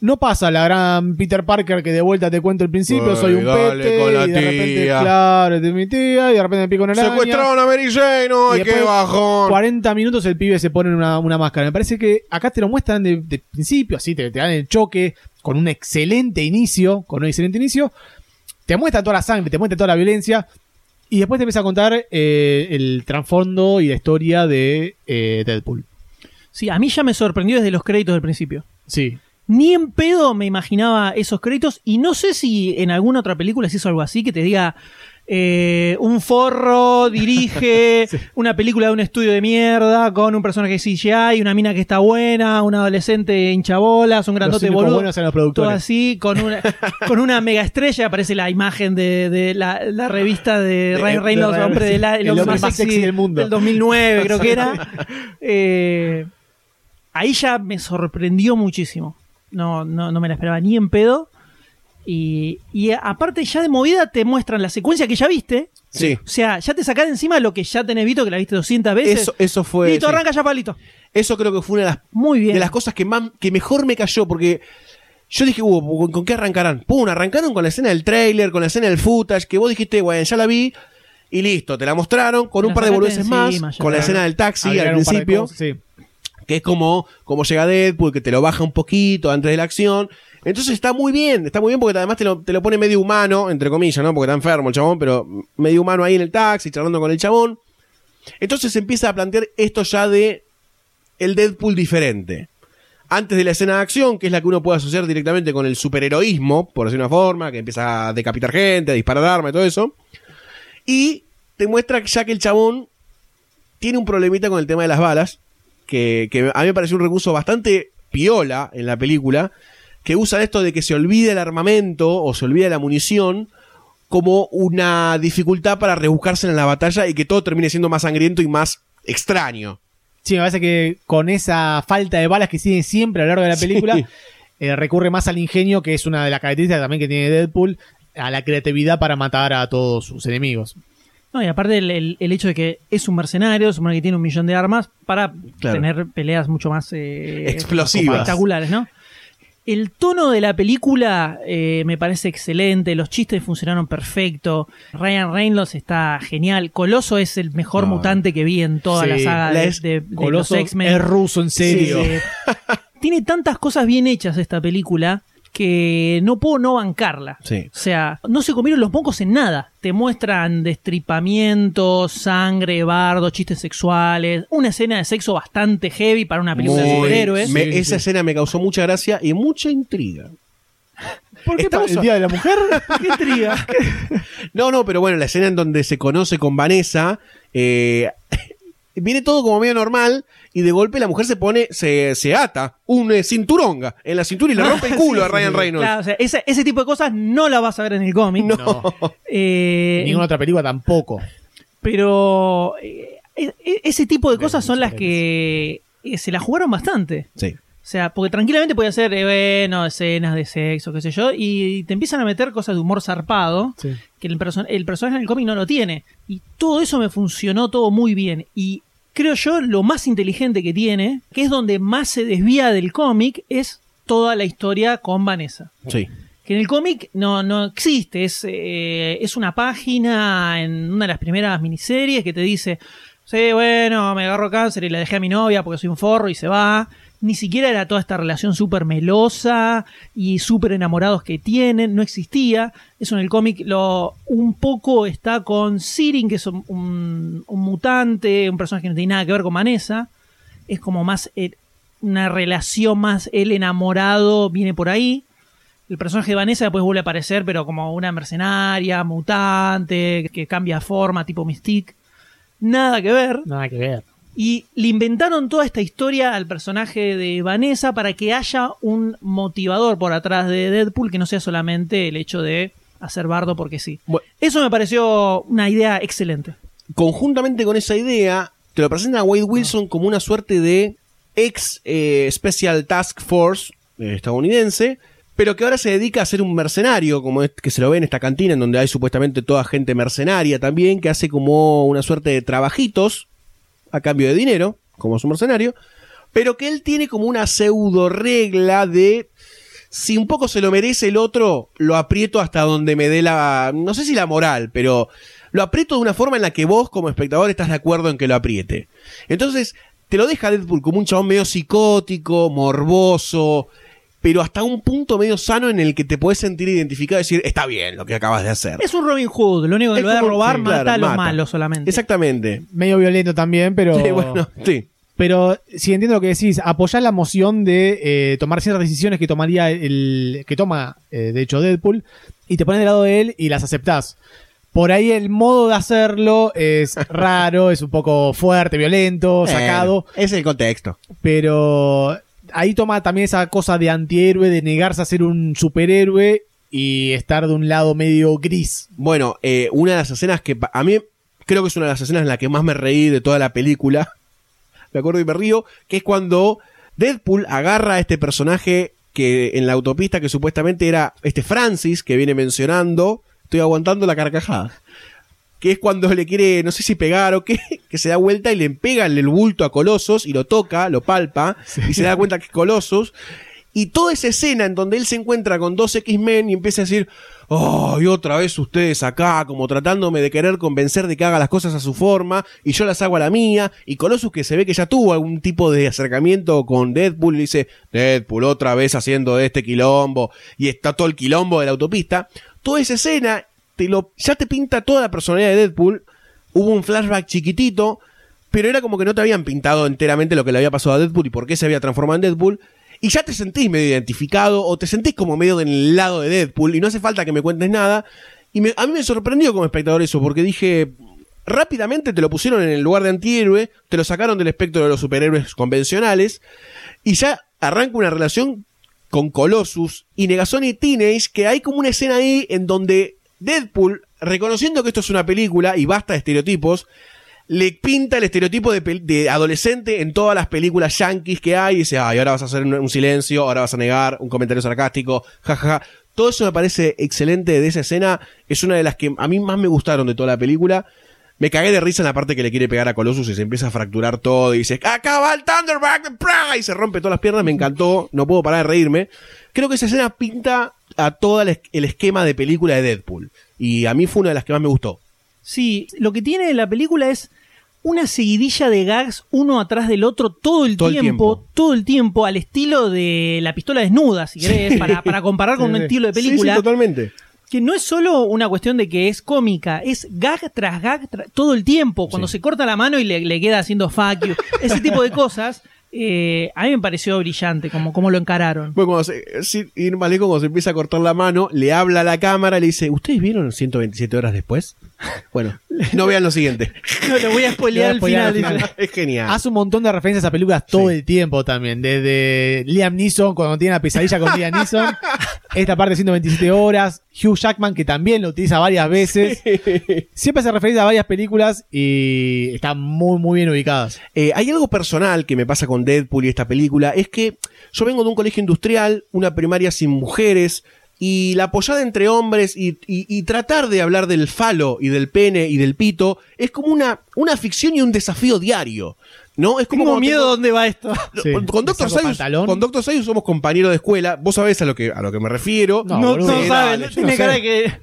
no pasa la gran Peter Parker que de vuelta te cuento el principio, soy un pete, con la y de repente, tía. claro, es de mi tía, y de repente me pico una araña. Secuestraron a Mary Jane, ¡ay, Y qué bajón! 40 minutos el pibe se pone una, una máscara. Me parece que acá te lo muestran de, de principio, así te, te dan el choque con un excelente inicio, con un excelente inicio. Te muestra toda la sangre, te muestra toda la violencia. Y después te empieza a contar eh, el trasfondo y la historia de eh, Deadpool. Sí, a mí ya me sorprendió desde los créditos del principio. Sí. Ni en pedo me imaginaba esos créditos y no sé si en alguna otra película se hizo algo así que te diga eh, un forro dirige [LAUGHS] una película de un estudio de mierda con un personaje CGI, una mina que está buena, un adolescente hinchabolas, un grandote boludo. buenos Todo así, con una, con una mega estrella, aparece la imagen de, de la, la revista de De- Ryan de Reynolds, Ryan- hombre, de la- el el hombre hombre más sexy del mundo. Del 2009 creo que era. Eh, ahí ya me sorprendió muchísimo. No, no, no me la esperaba ni en pedo. Y, y aparte ya de movida te muestran la secuencia que ya viste. Sí. O sea, ya te sacás de encima lo que ya tenés visto, que la viste 200 veces. Eso, eso fue. Listo, sí. arranca ya palito. Eso creo que fue una de las, Muy bien. de las cosas que, más, que mejor me cayó, porque yo dije, "Uh, ¿con, con qué arrancarán? Pum, arrancaron con la escena del trailer, con la escena del footage, que vos dijiste, bueno, ya la vi, y listo, te la mostraron, con un par de boludeces más, con la escena del taxi Agregaron al principio, cosas, sí. que es como, como llega Deadpool, que te lo baja un poquito antes de la acción. Entonces está muy bien, está muy bien porque además te lo, te lo pone medio humano, entre comillas, ¿no? Porque está enfermo el chabón, pero medio humano ahí en el taxi, charlando con el chabón. Entonces se empieza a plantear esto ya de el Deadpool diferente. Antes de la escena de acción, que es la que uno puede asociar directamente con el superheroísmo, por decir una forma, que empieza a decapitar gente, a disparar armas y todo eso. Y te muestra ya que el chabón tiene un problemita con el tema de las balas, que, que a mí me pareció un recurso bastante piola en la película, que usan esto de que se olvide el armamento o se olvide la munición como una dificultad para rebuscarse en la batalla y que todo termine siendo más sangriento y más extraño. Sí, me parece que con esa falta de balas que tiene siempre a lo largo de la [LAUGHS] película, Sí. eh, recurre más al ingenio, que es una de las características también que tiene Deadpool, a la creatividad para matar a todos sus enemigos. No, y aparte el, el- el hecho de que es un mercenario, supone que tiene un millón de armas para Claro. tener peleas mucho más eh, Explosivas. espectaculares, ¿no? El tono de la película eh, me parece excelente, los chistes funcionaron perfecto, Ryan Reynolds está genial, Coloso es el mejor No. mutante que vi en toda Sí, la saga la de, es- de- de Coloso los X-Men. es ruso, en serio. Sí, sí. [LAUGHS] Tiene tantas cosas bien hechas esta película que no puedo no bancarla. Sí. O sea, no se comieron los mocos en nada. Te muestran destripamiento, sangre, bardo, chistes sexuales, una escena de sexo bastante heavy para una película de superhéroes. me- Sí, sí, esa sí. escena me causó mucha gracia y mucha intriga. ¿Por qué Estamos el Día de la Mujer? [LAUGHS] ¿Qué intriga? [LAUGHS] No, no, pero bueno, la escena en donde se conoce con Vanessa, eh, viene todo como medio normal y de golpe la mujer se pone, se, se ata un eh, cinturonga en la cintura y le rompe el [LAUGHS] culo a Ryan Reynolds. Claro, o sea, ese, ese tipo de cosas no la vas a ver en el cómic. No. [LAUGHS] Eh, Ninguna otra película tampoco. pero eh, e- e- ese tipo de cosas son las que eh, se la jugaron bastante. Sí. O sea, porque tranquilamente puede ser, eh, bueno, escenas de sexo, qué sé yo, y te empiezan a meter cosas de humor zarpado, Sí. que el, perso- el personaje en el cómic no lo tiene. Y todo eso me funcionó todo muy bien. Y creo yo lo más inteligente que tiene, que es donde más se desvía del cómic, es toda la historia con Vanessa. Sí. Que en el cómic no, no existe, es, eh, es una página en una de las primeras miniseries que te dice, sí, bueno, me agarro cáncer y la dejé a mi novia porque soy un forro y se va. Ni siquiera era toda esta relación súper melosa y súper enamorados que tienen, no existía. Eso en el cómic lo un poco está con Sirin, que es un, mutante, un personaje que no tiene nada que ver con Vanessa. Es como más eh, una relación más el enamorado viene por ahí. El personaje de Vanessa después vuelve a aparecer, pero como una mercenaria, mutante, que cambia forma, tipo Mystique. Nada que ver. Nada que ver. Y le inventaron toda esta historia al personaje de Vanessa para que haya un motivador por atrás de Deadpool que no sea solamente el hecho de hacer bardo porque sí. Bueno. Eso me pareció una idea excelente. Conjuntamente con esa idea, te lo presenta a Wade Wilson como una suerte de ex eh, Special Task Force eh, estadounidense, pero que ahora se dedica a ser un mercenario, como es que se lo ve en esta cantina, en donde hay supuestamente toda gente mercenaria también, que hace como una suerte de trabajitos a cambio de dinero, como es un mercenario, pero que él tiene como una pseudo regla de si un poco se lo merece el otro, lo aprieto hasta donde me dé la, no sé si la moral, pero lo aprieto de una forma en la que vos como espectador estás de acuerdo en que lo apriete. Entonces, te lo deja Deadpool como un chabón medio psicótico, morboso, pero hasta un punto medio sano en el que te puedes sentir identificado y decir, está bien lo que acabas de hacer. Es un Robin Hood, lo único que Es lo va a robar sí, mata claro, a los mata. malos solamente. Exactamente. Medio violento también, pero. Sí, bueno, sí. Pero si entiendo lo que decís, apoyar la moción de eh, tomar ciertas decisiones que tomaría el. que toma, eh, de hecho, Deadpool, y te pones del lado de él y las aceptás. Por ahí el modo de hacerlo es [LAUGHS] raro, es un poco fuerte, violento, sacado. Ese es el contexto. Pero ahí toma también esa cosa de antihéroe, de negarse a ser un superhéroe y estar de un lado medio gris. Bueno, eh, una de las escenas que a mí creo que es una de las escenas en la que más me reí de toda la película. [LAUGHS] Me acuerdo y me río, que es cuando Deadpool agarra a este personaje que en la autopista que supuestamente era este Francis que viene mencionando, estoy aguantando la carcajada. Que es cuando le quiere, no sé si pegar o qué, [LAUGHS] que se da vuelta y le pega el bulto a Colosos y lo toca, lo palpa y se da cuenta que es Colosos. Y toda esa escena en donde él se encuentra con dos X-Men y empieza a decir, oh, y otra vez ustedes acá, como tratándome de querer convencer de que haga las cosas a su forma, y yo las hago a la mía, y Colossus que se ve que ya tuvo algún tipo de acercamiento con Deadpool, y dice, Deadpool otra vez haciendo este quilombo, y está todo el quilombo de la autopista, toda esa escena ya te pinta toda la personalidad de Deadpool, hubo un flashback chiquitito, pero era como que no te habían pintado enteramente lo que le había pasado a Deadpool y por qué se había transformado en Deadpool, y ya te sentís medio identificado o te sentís como medio del lado de Deadpool y no hace falta que me cuentes nada. Y a mí me sorprendió como espectador eso, porque dije, rápidamente te lo pusieron en el lugar de antihéroe, te lo sacaron del espectro de los superhéroes convencionales, y ya arranca una relación con Colossus y Negasonic Teenage, que hay como una escena ahí en donde Deadpool, reconociendo que esto es una película y basta de estereotipos, le pinta el estereotipo de, adolescente en todas las películas yankees que hay y dice, ay, ahora vas a hacer un, silencio, ahora vas a negar, un comentario sarcástico, jajaja. Todo eso me parece excelente de esa escena, es una de las que a mí más me gustaron de toda la película. Me cagué de risa en la parte que le quiere pegar a Colossus y se empieza a fracturar todo y dice, acá va el Thunderback, y se rompe todas las piernas, me encantó, no puedo parar de reírme. Creo que esa escena pinta a todo el, es- el esquema de película de Deadpool y a mí fue una de las que más me gustó. Sí, lo que tiene la película es una seguidilla de gags uno atrás del otro todo el, Todo el tiempo, todo el tiempo, al estilo de la pistola desnuda, si querés, para, para comparar con un estilo de película. Sí, sí, totalmente. que no es solo una cuestión de que es cómica, es gag tras gag tra- todo el tiempo. Cuando se corta la mano y le, le queda haciendo fuck you, ese tipo de cosas, eh, a mí me pareció brillante como, como lo encararon. Bueno, cuando se, sí, ir más lejos, cuando se empieza a cortar la mano, le habla a la cámara y le dice, ¿ustedes vieron 127 horas después? Bueno, [LAUGHS] no vean lo siguiente. No, le voy a spoilear al Le voy a final. spoilear al dice. Es genial. Hace un montón de referencias a películas todo el tiempo también. Desde Liam Neeson, cuando tiene la pesadilla con Liam Neeson. [LAUGHS] Esta parte de 127 horas. Hugh Jackman, que también lo utiliza varias veces. [LAUGHS] Siempre hace referencia a varias películas y están muy, muy bien ubicadas. Eh, hay algo personal que me pasa con Deadpool y esta película, es que yo vengo de un colegio industrial, una primaria sin mujeres, y la apoyada entre hombres y, y- y tratar de hablar del falo y del pene y del pito es como una, una ficción y un desafío diario. ¿No? Es como Tengo miedo tengo- dónde va esto. Con- con Doctor Sayus, con. Sayus somos compañeros de escuela. Vos sabés a lo que, a lo que me refiero. No, No, no Sí, sabe, dale, tiene no cara que.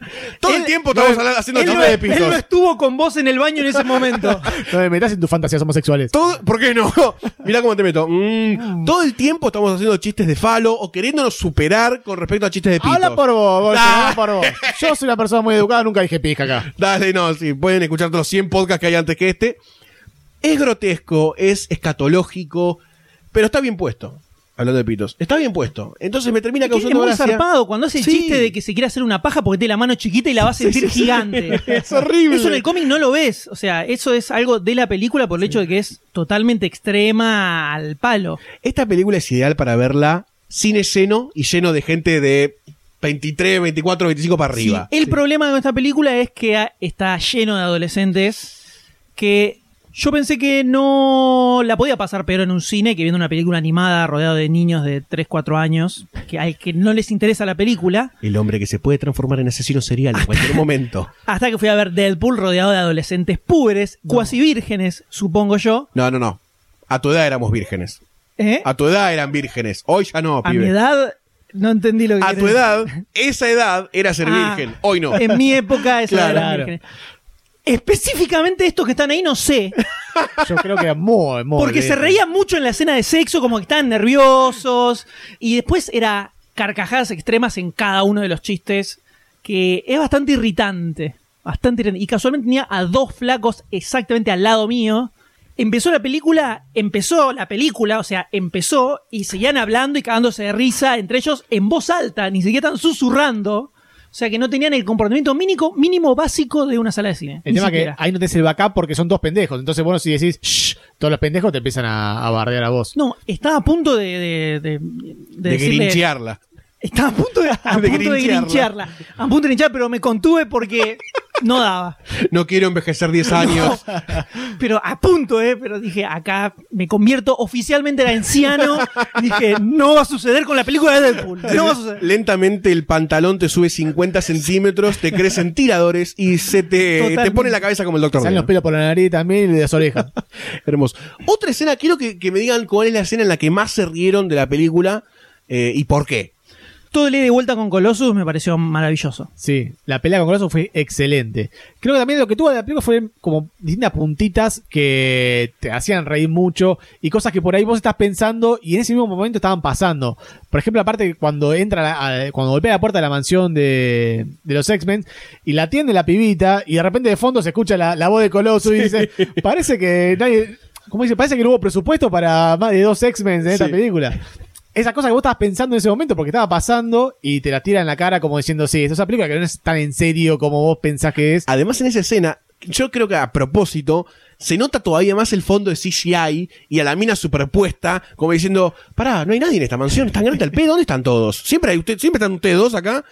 Todo el Él- tiempo estamos hablando- haciendo él no, chistes de él pitos. no estuvo con vos en el baño en ese momento. [LAUGHS] No me metas en tus fantasías homosexuales. Todo, ¿Por qué no? [LAUGHS] Mirá cómo te meto. Mm, todo el tiempo estamos haciendo chistes de falo o queriéndonos superar con respecto a chistes de pitos. Habla por vos, Ah. habla por vos. [LAUGHS] Yo soy una persona muy educada, nunca dije pija acá. Dale, no, sí, pueden escuchar todos los 100 podcasts que hay antes que este. Es grotesco, es escatológico, pero está bien puesto. Hablando de pitos, está bien puesto. Entonces me termina que es causando muy gracia. zarpado cuando hace el Sí. chiste de que se quiere hacer una paja porque tiene la mano chiquita y la va a sentir sí, sí. gigante. [LAUGHS] Es horrible. Eso en el cómic no lo ves. O sea, eso es algo de la película por el hecho de que es totalmente extrema al palo. Esta película es ideal para verla cine lleno y lleno de gente de 23, 24, 25 para arriba. Sí, el problema de esta película es que está lleno de adolescentes que yo pensé que no la podía pasar peor en un cine que viendo una película animada rodeado de niños de 3, 4 años, que al que no les interesa la película, El hombre que se puede transformar en asesino serial en cualquier momento. hasta que fui a ver Deadpool rodeado de adolescentes púberes, cuasi vírgenes, supongo yo. No, no, no. A tu edad éramos vírgenes. ¿eh? A tu edad eran vírgenes. Hoy ya no, A pibe. mi edad no entendí lo que A tu edad, esa edad era ser Ah, virgen. Hoy no. En mi época eso Claro. era vírgenes. Específicamente estos que están ahí no sé. [LAUGHS] Yo creo que era muy, muy. Porque se reían mucho en la escena de sexo, como que estaban nerviosos. Y después era carcajadas extremas en cada uno de los chistes, que es bastante irritante. Bastante irritante. Y casualmente tenía a dos flacos exactamente al lado mío. Empezó la película, empezó la película, o sea, empezó y seguían hablando y cagándose de risa entre ellos en voz alta, ni siquiera estaban susurrando. O sea, que no tenían el comportamiento mínimo, mínimo básico de una sala de cine. El tema es que siquiera. ahí no tenés el backup porque son dos pendejos. Entonces, bueno, si decís, shh, todos los pendejos te empiezan a, a bardear a vos. No, estaba a punto de, de, de, de De decirle- grinchearla. Estaba a punto de, [LAUGHS] a De punto de grinchearla. grincharla. A punto de grinchar, pero me contuve porque [LAUGHS] no daba. No quiero envejecer 10 años. [LAUGHS] Pero a punto, ¿eh? Pero dije, acá me convierto oficialmente en anciano. Dije, no va a suceder con la película de Deadpool. No va a suceder. Lentamente el pantalón te sube 50 centímetros, te crecen tiradores y se te, Totalmente. te pone la cabeza como el doctor. Salen los pelos por la nariz también y de las orejas. Hermoso. Otra escena, quiero que, que me digan cuál es la escena en la que más se rieron de la película eh, y por qué. Todo el ida y vuelta con Colossus me pareció maravilloso. Sí, la pelea con Colossus fue excelente. Creo que también lo que tuvo de la película fue como distintas puntitas que te hacían reír mucho y cosas que por ahí vos estás pensando y en ese mismo momento estaban pasando. Por ejemplo, aparte cuando entra, la- a- cuando golpea la puerta de la mansión de, de los X-Men y la atiende la pibita y de repente de fondo se escucha la, la voz de Colossus y dice, parece que nadie, ¿cómo dice? Parece que no hubo presupuesto para más de dos X-Men en esta película. Esa cosa que vos estabas pensando en ese momento porque estaba pasando y te la tira en la cara como diciendo, sí, esto es una película que no es tan en serio como vos pensás que es. Además, en esa escena, yo creo que a propósito, se nota todavía más el fondo de CGI y a la mina superpuesta, como diciendo, pará, no hay nadie en esta mansión, es tan grande el pedo, ¿dónde están todos? Siempre hay usted, siempre están ustedes dos acá.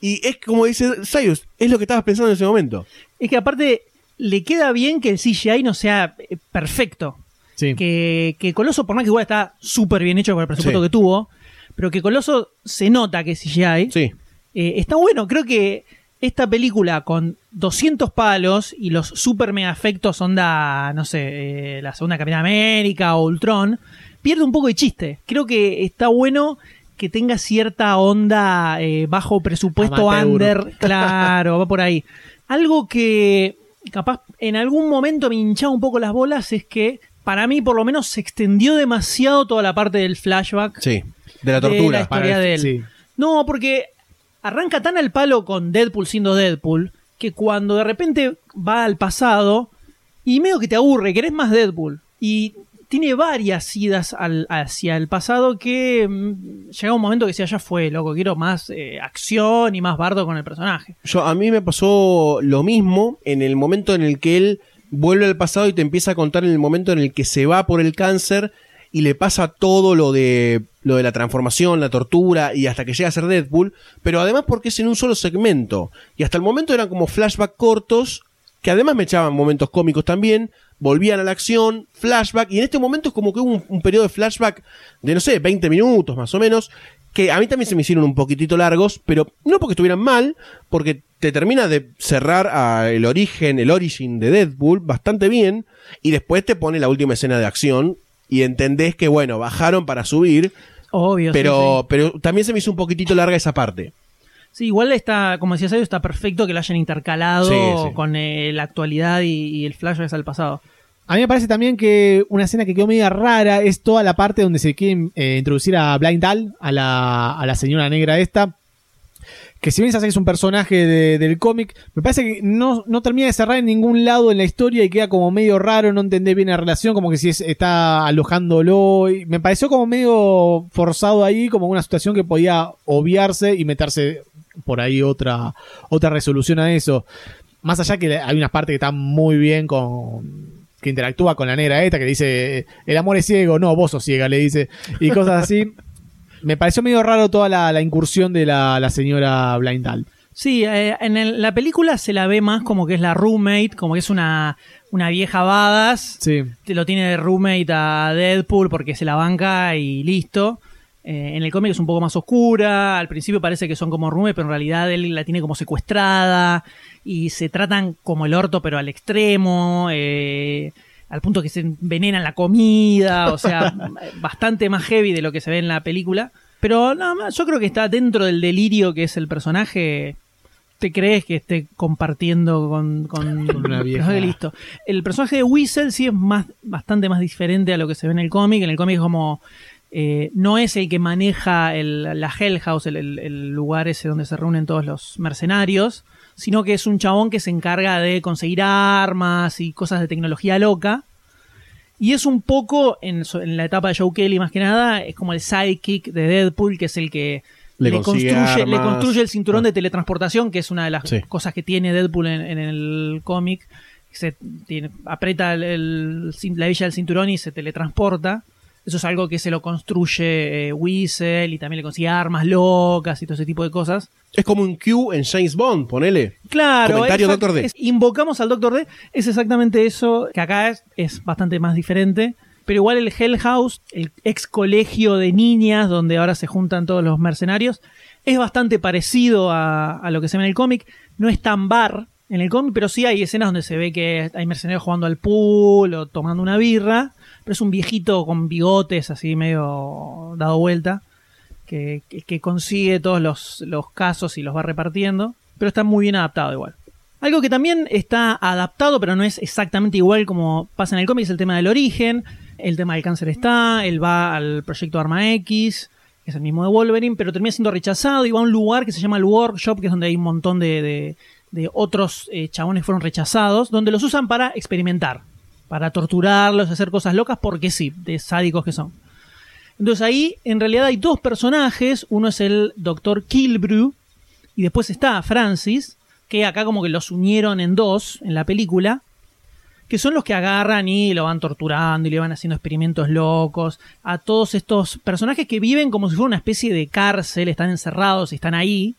Y es como dice Sayus, es lo que estabas pensando en ese momento. Es que aparte le queda bien que el CGI no sea eh, perfecto. Sí. Que, que Coloso, por más que igual está súper bien hecho con el presupuesto Sí. que tuvo, pero que Coloso se nota que es CGI. Sí. Eh, está bueno, creo que esta película con 200 palos y los super mega efectos onda, no sé, eh, la segunda Capitán América o Ultron, pierde un poco de chiste. Creo que está bueno que tenga cierta onda eh, bajo presupuesto Amateur. under, [LAUGHS] claro, va por ahí. Algo que capaz en algún momento me hinchaba un poco las bolas es que para mí por lo menos se extendió demasiado toda la parte del flashback Sí. De la de tortura. la historia de él. Sí. No, porque arranca tan al palo con Deadpool siendo Deadpool que cuando de repente va al pasado y medio que te aburre, querés más Deadpool. Y tiene varias idas al- hacia el pasado que mm, llega un momento que decía, ya fue, loco, quiero más eh, acción y más bardo con el personaje. Yo, a mí me pasó lo mismo en el momento en el que él vuelve al pasado y te empieza a contar en el momento en el que se va por el cáncer y le pasa todo lo de lo de la transformación, la tortura y hasta que llega a ser Deadpool, pero además porque es en un solo segmento. Y hasta el momento eran como flashback cortos que además me echaban momentos cómicos también, volvían a la acción, flashback y en este momento es como que hubo un, un periodo de flashback de no sé, 20 minutos más o menos que a mí también se me hicieron un poquitito largos, pero no porque estuvieran mal, porque te termina de cerrar a el origen, el origin de Deadpool bastante bien, y después te pone la última escena de acción, y entendés que, bueno, bajaron para subir, Obvio. sí, pero, sí. pero también se me hizo un poquitito larga esa parte. Sí, igual está, como decía Sayo, está perfecto que lo hayan intercalado Sí, sí. con eh, la actualidad y, y el flashback al pasado. A mí me parece también que una escena que quedó media rara es toda la parte donde se quiere eh, introducir a Blind Al, a la, a la señora negra esta. Que si bien es un personaje de- del cómic, me parece que no, termina de cerrar en ningún lado en la historia y queda como medio raro, no entendés bien la relación, como que si es- está alojándolo. y me pareció como medio forzado ahí, como una situación que podía obviarse y meterse por ahí otra, otra resolución a eso. Más allá que hay unas partes que están muy bien con que interactúa con la negra esta que dice el amor es ciego, no, vos sos ciega, le dice, y cosas así. Me pareció medio raro toda la, la incursión de la, la señora Blindal. Sí, eh, en el- la película se la ve más como que es la roommate, como que es una, una vieja badass. Sí. Lo tiene de roommate a Deadpool porque se la banca y listo. Eh, en el cómic es un poco más oscura. Al principio parece que son como roommate, pero en realidad él la tiene como secuestrada. Y se tratan como el orto, pero al extremo. eh, al punto que se envenenan la comida. O sea, [LAUGHS] bastante más heavy de lo que se ve en la película. Pero no, yo creo que está dentro del delirio que es el personaje. ¿Te crees que esté compartiendo con, con, una vieja. Listo. El personaje de Whistle sí es más, bastante más diferente a lo que se ve en el cómic. En el cómic es como. eh, no es el que maneja el- la Hell House, el, el- el lugar ese donde se reúnen todos los mercenarios, sino que es un chabón que se encarga de conseguir armas y cosas de tecnología loca. Y es un poco, en, en la etapa de Joe Kelly más que nada, es como el sidekick de Deadpool, que es el que Le construye, le construye el cinturón Ah. de teletransportación, que es una de las Sí. cosas que tiene Deadpool en, en el cómic. Se tiene, aprieta el- el cin- la villa del cinturón y se teletransporta. Eso es algo que se lo construye eh, Weasel y también le consigue armas locas y todo ese tipo de cosas. Es como un Q en James Bond, ponele. Claro, Comentario Doctor D. es- invocamos al Doctor D. Es exactamente eso, que acá es, es bastante más diferente. Pero igual el Hell House, el ex colegio de niñas, donde ahora se juntan todos los mercenarios, es bastante parecido a, a lo que se ve en el cómic. No es tan bar en el cómic, pero sí hay escenas donde se ve que hay mercenarios jugando al pool o tomando una birra. Pero es un viejito con bigotes así medio dado vuelta que, que- consigue todos los, los casos y los va repartiendo, pero está muy bien adaptado igual. Algo que también está adaptado, pero no es exactamente igual como pasa en el cómic, es el tema del origen. El tema del cáncer está, él va al proyecto Arma X, que es el mismo de Wolverine, pero termina siendo rechazado y va a un lugar que se llama el Workshop, que es donde hay un montón de- de otros eh, chabones fueron rechazados, donde los usan para experimentar, para torturarlos, hacer cosas locas, porque sí, de sádicos que son. Entonces ahí en realidad hay dos personajes, uno es el doctor Kilbrew y después está Francis, que acá como que los unieron en dos en la película, que son los que agarran y lo van torturando y le van haciendo experimentos locos a todos estos personajes que viven como si fuera una especie de cárcel, están encerrados y están ahí.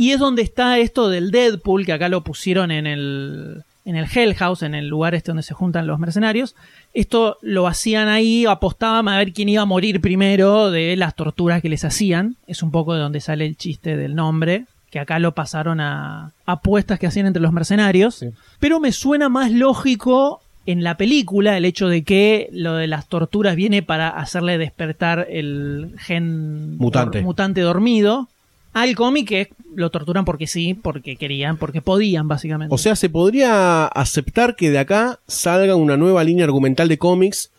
Y es donde está esto del Deadpool, que acá lo pusieron en el, en el Hell House, en el lugar este donde se juntan los mercenarios. Esto lo hacían ahí, apostaban a ver quién iba a morir primero de las torturas que les hacían. Es un poco de donde sale el chiste del nombre, que acá lo pasaron a apuestas que hacían entre los mercenarios. Pero me suena más lógico en la película el hecho de que lo de las torturas viene para hacerle despertar el gen Mutante. mutante dormido. Al cómic que lo torturan porque sí, porque querían, porque podían, básicamente. O sea, se podría aceptar que de acá salga una nueva línea argumental de cómics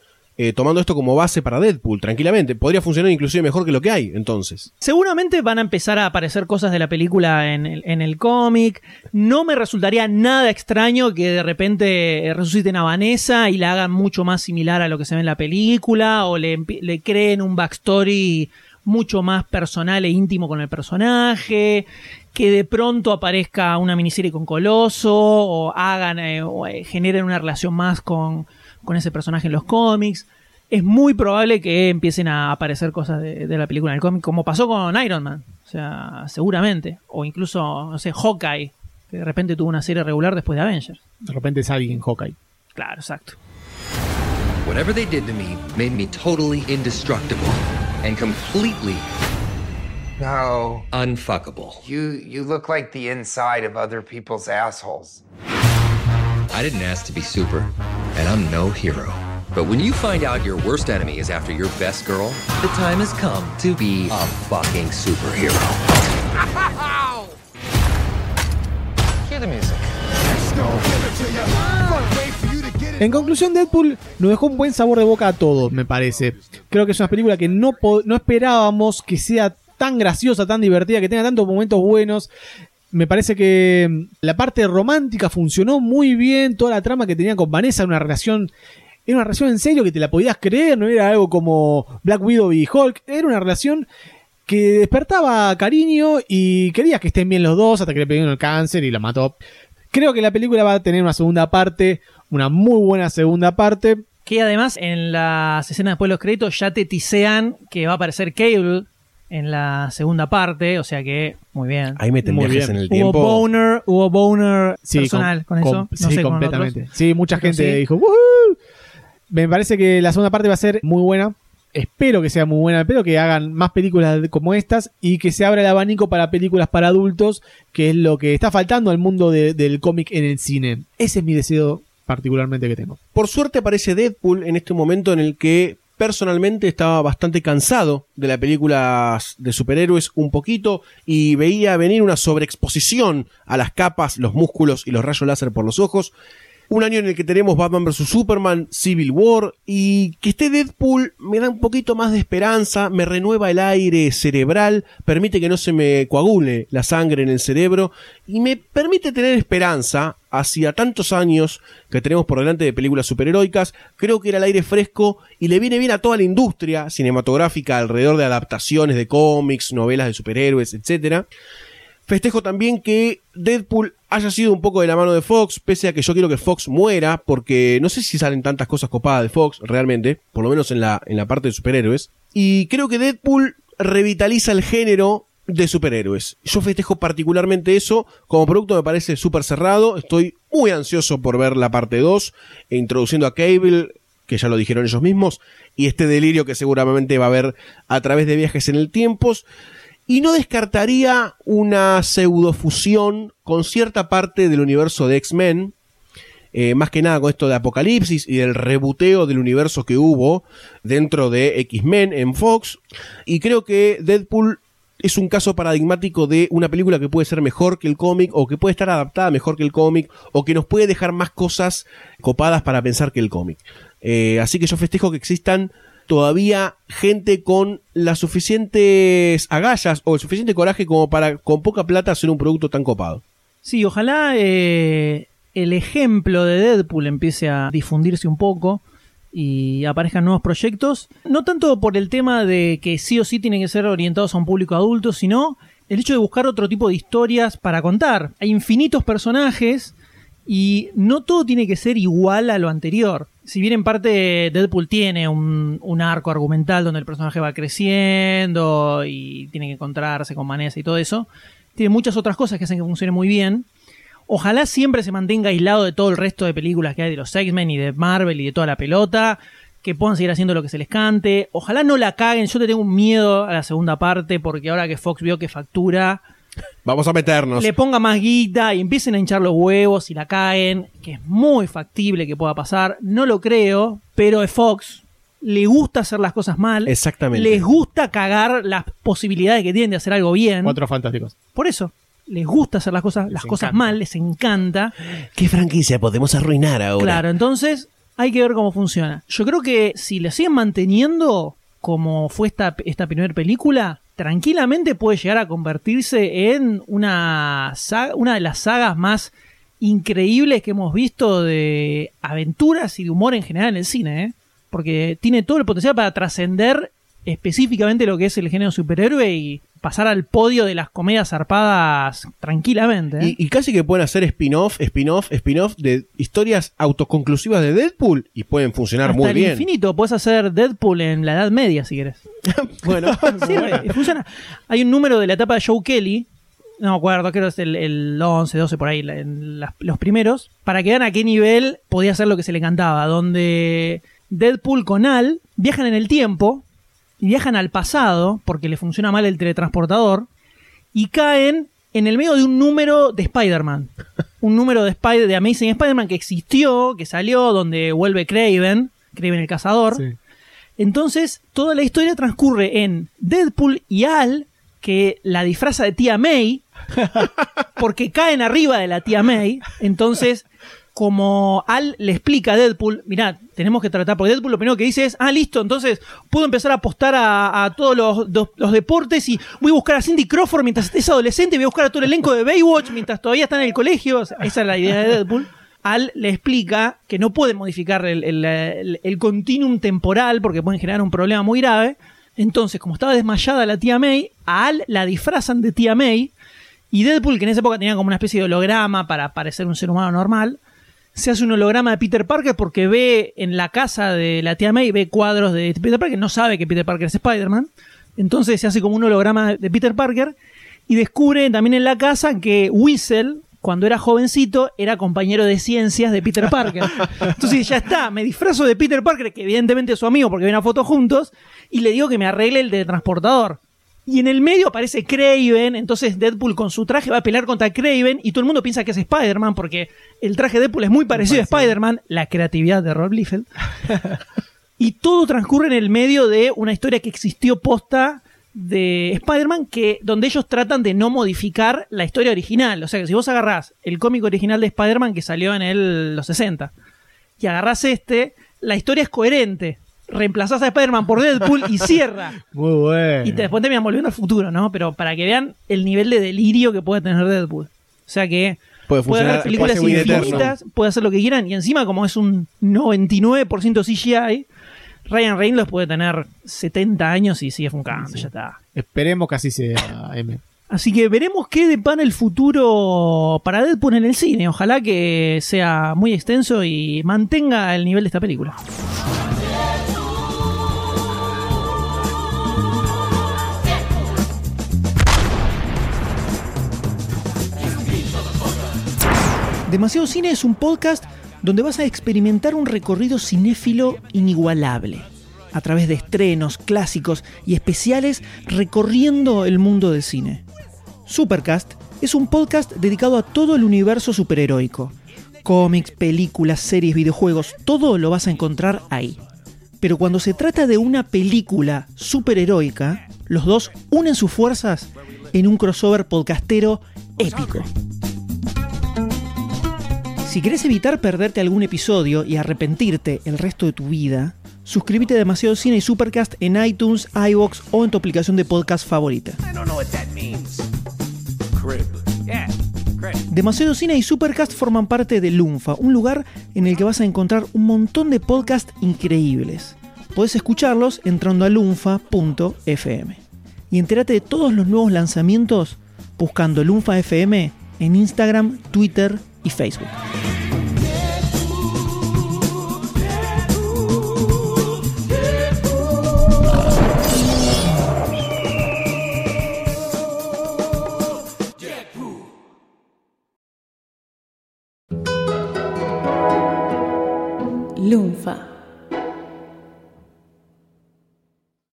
eh, tomando esto como base para Deadpool, tranquilamente. Podría funcionar inclusive mejor que lo que hay, entonces. Seguramente van a empezar a aparecer cosas de la película en el, en el cómic. No me resultaría nada extraño que de repente resuciten a Vanessa y la hagan mucho más similar a lo que se ve en la película o le, le creen un backstory mucho más personal e íntimo con el personaje. Que de pronto aparezca una miniserie con Coloso o hagan eh, o, eh, generen una relación más con, con ese personaje en los cómics es muy probable que empiecen a aparecer cosas de, de la película en el cómic, como pasó con Iron Man. O sea, seguramente. O incluso, no sé, Hawkeye, que de repente tuvo una serie regular después de Avengers. De repente es alguien en Hawkeye. Claro, exacto. Whatever they did to me made me totally indestructible and completely No. unfuckable. You you look like the inside of other people's assholes. I didn't ask to be super, and I'm no hero. But when you find out your worst enemy is after your best girl, the time has come to be a fucking superhero. [LAUGHS] Cue the music. En conclusión, Deadpool nos dejó un buen sabor de boca a todos, me parece. Creo que es una película que no, no esperábamos que sea tan graciosa, tan divertida, que tenga tantos momentos buenos. Me parece que mm, la parte romántica funcionó muy bien, toda la trama que tenía con Vanessa, una relación era una relación en serio que te la podías creer, no era algo como Black Widow y Hulk, era una relación que despertaba cariño y querías que estén bien los dos hasta que le pegó el cáncer y la mató. Creo que la película va a tener una segunda parte, una muy buena segunda parte. Que además en las escenas después de los créditos ya te tisean que va a aparecer Cable en la segunda parte, o sea que muy bien. Ahí meten Muy viajes bien. en el Hubo tiempo. boner, hubo boner Sí, personal con, eso. com- no sí, sé, completamente. Sí, mucha gente sí. dijo, "Woohoo". Me parece que la segunda parte va a ser muy buena. Espero que sea muy buena, espero que hagan más películas como estas y que se abra el abanico para películas para adultos, que es lo que está faltando al mundo de- del cómic en el cine. Ese es mi deseo particularmente que tengo. Por suerte aparece Deadpool en este momento en el que personalmente estaba bastante cansado de las películas de superhéroes un poquito y veía venir una sobreexposición a las capas, los músculos y los rayos láser por los ojos. Un año en el que tenemos Batman vs. Superman, Civil War y que esté Deadpool me da un poquito más de esperanza, me renueva el aire cerebral, permite que no se me coagule la sangre en el cerebro y me permite tener esperanza hacia tantos años que tenemos por delante de películas superheroicas. Creo que era el aire fresco y le viene bien a toda la industria cinematográfica alrededor de adaptaciones de cómics, novelas de superhéroes, etcétera. Festejo también que Deadpool haya sido un poco de la mano de Fox, pese a que yo quiero que Fox muera, porque no sé si salen tantas cosas copadas de Fox realmente, por lo menos en la, en la parte de superhéroes. Y creo que Deadpool revitaliza el género de superhéroes. Yo festejo particularmente eso. Como producto me parece súper cerrado. Estoy muy ansioso por ver la parte 2, e introduciendo a Cable, que ya lo dijeron ellos mismos, y este delirio que seguramente va a haber a través de viajes en el tiempo. Y no descartaría una pseudofusión con cierta parte del universo de X-Men, eh, más que nada con esto de Apocalipsis y del rebuteo del universo que hubo dentro de X-Men en Fox. Y creo que Deadpool es un caso paradigmático de una película que puede ser mejor que el cómic o que puede estar adaptada mejor que el cómic o que nos puede dejar más cosas copadas para pensar que el cómic. Eh, así que yo festejo que existan todavía gente con las suficientes agallas o el suficiente coraje como para con poca plata hacer un producto tan copado. Sí, ojalá eh, el ejemplo de Deadpool empiece a difundirse un poco y aparezcan nuevos proyectos. No tanto por el tema de que sí o sí tienen que ser orientados a un público adulto, sino el hecho de buscar otro tipo de historias para contar. Hay infinitos personajes y no todo tiene que ser igual a lo anterior. Si bien en parte Deadpool tiene un, un arco argumental donde el personaje va creciendo y tiene que encontrarse con Vanessa y todo eso, tiene muchas otras cosas que hacen que funcione muy bien. Ojalá siempre se mantenga aislado de todo el resto de películas que hay de los X-Men y de Marvel y de toda la pelota. Que puedan seguir haciendo lo que se les cante. Ojalá no la caguen. Yo te tengo un miedo a la segunda parte porque ahora que Fox vio que factura, Vamos a meternos. le ponga más guita y empiecen a hinchar los huevos y la caen, que es muy factible que pueda pasar. No lo creo, pero es Fox. Le gusta hacer las cosas mal. Exactamente. Les gusta cagar las posibilidades que tienen de hacer algo bien. Cuatro fantásticos. Por eso, les gusta hacer las cosas, las cosas mal, les encanta. ¿Qué franquicia podemos arruinar ahora? Claro, entonces hay que ver cómo funciona. Yo creo que si le siguen manteniendo como fue esta, esta primera película, tranquilamente puede llegar a convertirse en una, saga- una de las sagas más increíbles que hemos visto de aventuras y de humor en general en el cine, ¿eh? porque tiene todo el potencial para trascender específicamente lo que es el género superhéroe y pasar al podio de las comedias zarpadas tranquilamente. ¿eh? Y, y casi que pueden hacer spin-off, spin-off, spin-off de historias autoconclusivas de Deadpool y pueden funcionar Hasta muy el bien. infinito, puedes hacer Deadpool en la Edad Media si querés. [LAUGHS] bueno, [LAUGHS] Sirve, funciona. Hay un número de la etapa de Joe Kelly, no me acuerdo, creo que es el, el 11, 12 por ahí, en los primeros, para que vean a qué nivel podía hacer lo que se le cantaba, donde Deadpool con Al viajan en el tiempo, y viajan al pasado, porque le funciona mal el teletransportador, y caen en el medio de un número de Spider-Man. [LAUGHS] Un número de, Spider de Amazing Spider-Man que existió, que salió, donde vuelve Craven, Craven el cazador. Entonces, toda la historia transcurre en Deadpool y Al, que la disfraza de tía May, [LAUGHS] porque caen arriba de la tía May. Entonces, como Al le explica a Deadpool, mirá, tenemos que tratar, porque Deadpool lo primero que dice es, ah, listo, entonces puedo empezar a apostar a, todos los, los- los deportes y voy a buscar a Cindy Crawford mientras es adolescente, voy a buscar a todo el elenco de Baywatch mientras todavía está en el colegio. Esa es la idea de Deadpool. Al le explica que no puede modificar el- el continuum temporal porque pueden generar un problema muy grave. Entonces, como estaba desmayada la tía May, a Al la disfrazan de tía May y Deadpool, que en esa época tenía como una especie de holograma para parecer un ser humano normal, se hace un holograma de Peter Parker porque ve en la casa de la tía May, ve cuadros de Peter Parker, no sabe que Peter Parker es Spider-Man. Entonces se hace como un holograma de Peter Parker y descubre también en la casa que Whistle, cuando era jovencito, era compañero de ciencias de Peter Parker. [LAUGHS] Entonces ya está, me disfrazo de Peter Parker, que evidentemente es su amigo porque ven una foto juntos, y le digo que me arregle el de transportador. Y en el medio aparece Craven, entonces Deadpool con su traje va a pelear contra Craven y todo el mundo piensa que es Spider-Man porque el traje de Deadpool es muy parecido a Spider-Man, la creatividad de Rob Liefeld. [LAUGHS] y todo transcurre en el medio de una historia que existió posta de Spider-Man que donde ellos tratan de no modificar la historia original. O sea que si vos agarrás el cómic original de Spider-Man que salió en el, los 60 y agarrás este, la historia es coherente. Reemplazás a Spider-Man por Deadpool y cierra. [LAUGHS] Muy bueno. Y te- después terminan volviendo al futuro, ¿no? Pero para que vean el nivel de delirio que puede tener Deadpool. O sea que Puede puede haber películas puede infinitas, puede hacer lo que quieran. Y encima, como es un 99% CGI, Ryan Reynolds puede tener 70 años y sigue funcando, ya está. Esperemos que así sea, [LAUGHS] M. Así que veremos qué depara el futuro para Deadpool en el cine. Ojalá que sea muy extenso y mantenga el nivel de esta película. Demasiado Cine es un podcast donde vas a experimentar un recorrido cinéfilo inigualable, a través de estrenos, clásicos y especiales recorriendo el mundo del cine. Supercast es un podcast dedicado a todo el universo superheroico. Cómics, películas, series, videojuegos, todo lo vas a encontrar ahí. Pero cuando se trata de una película superheroica, los dos unen sus fuerzas en un crossover podcastero épico. Si querés evitar perderte algún episodio y arrepentirte el resto de tu vida, suscríbete a Demasiado Cine y Supercast en iTunes, iBox o en tu aplicación de podcast favorita. Demasiado Cine y Supercast forman parte de Lunfa, un lugar en el que vas a encontrar un montón de podcasts increíbles. Puedes escucharlos entrando a lunfa.fm. Y entérate de todos los nuevos lanzamientos buscando Lunfa FM en Instagram, Twitter y Facebook.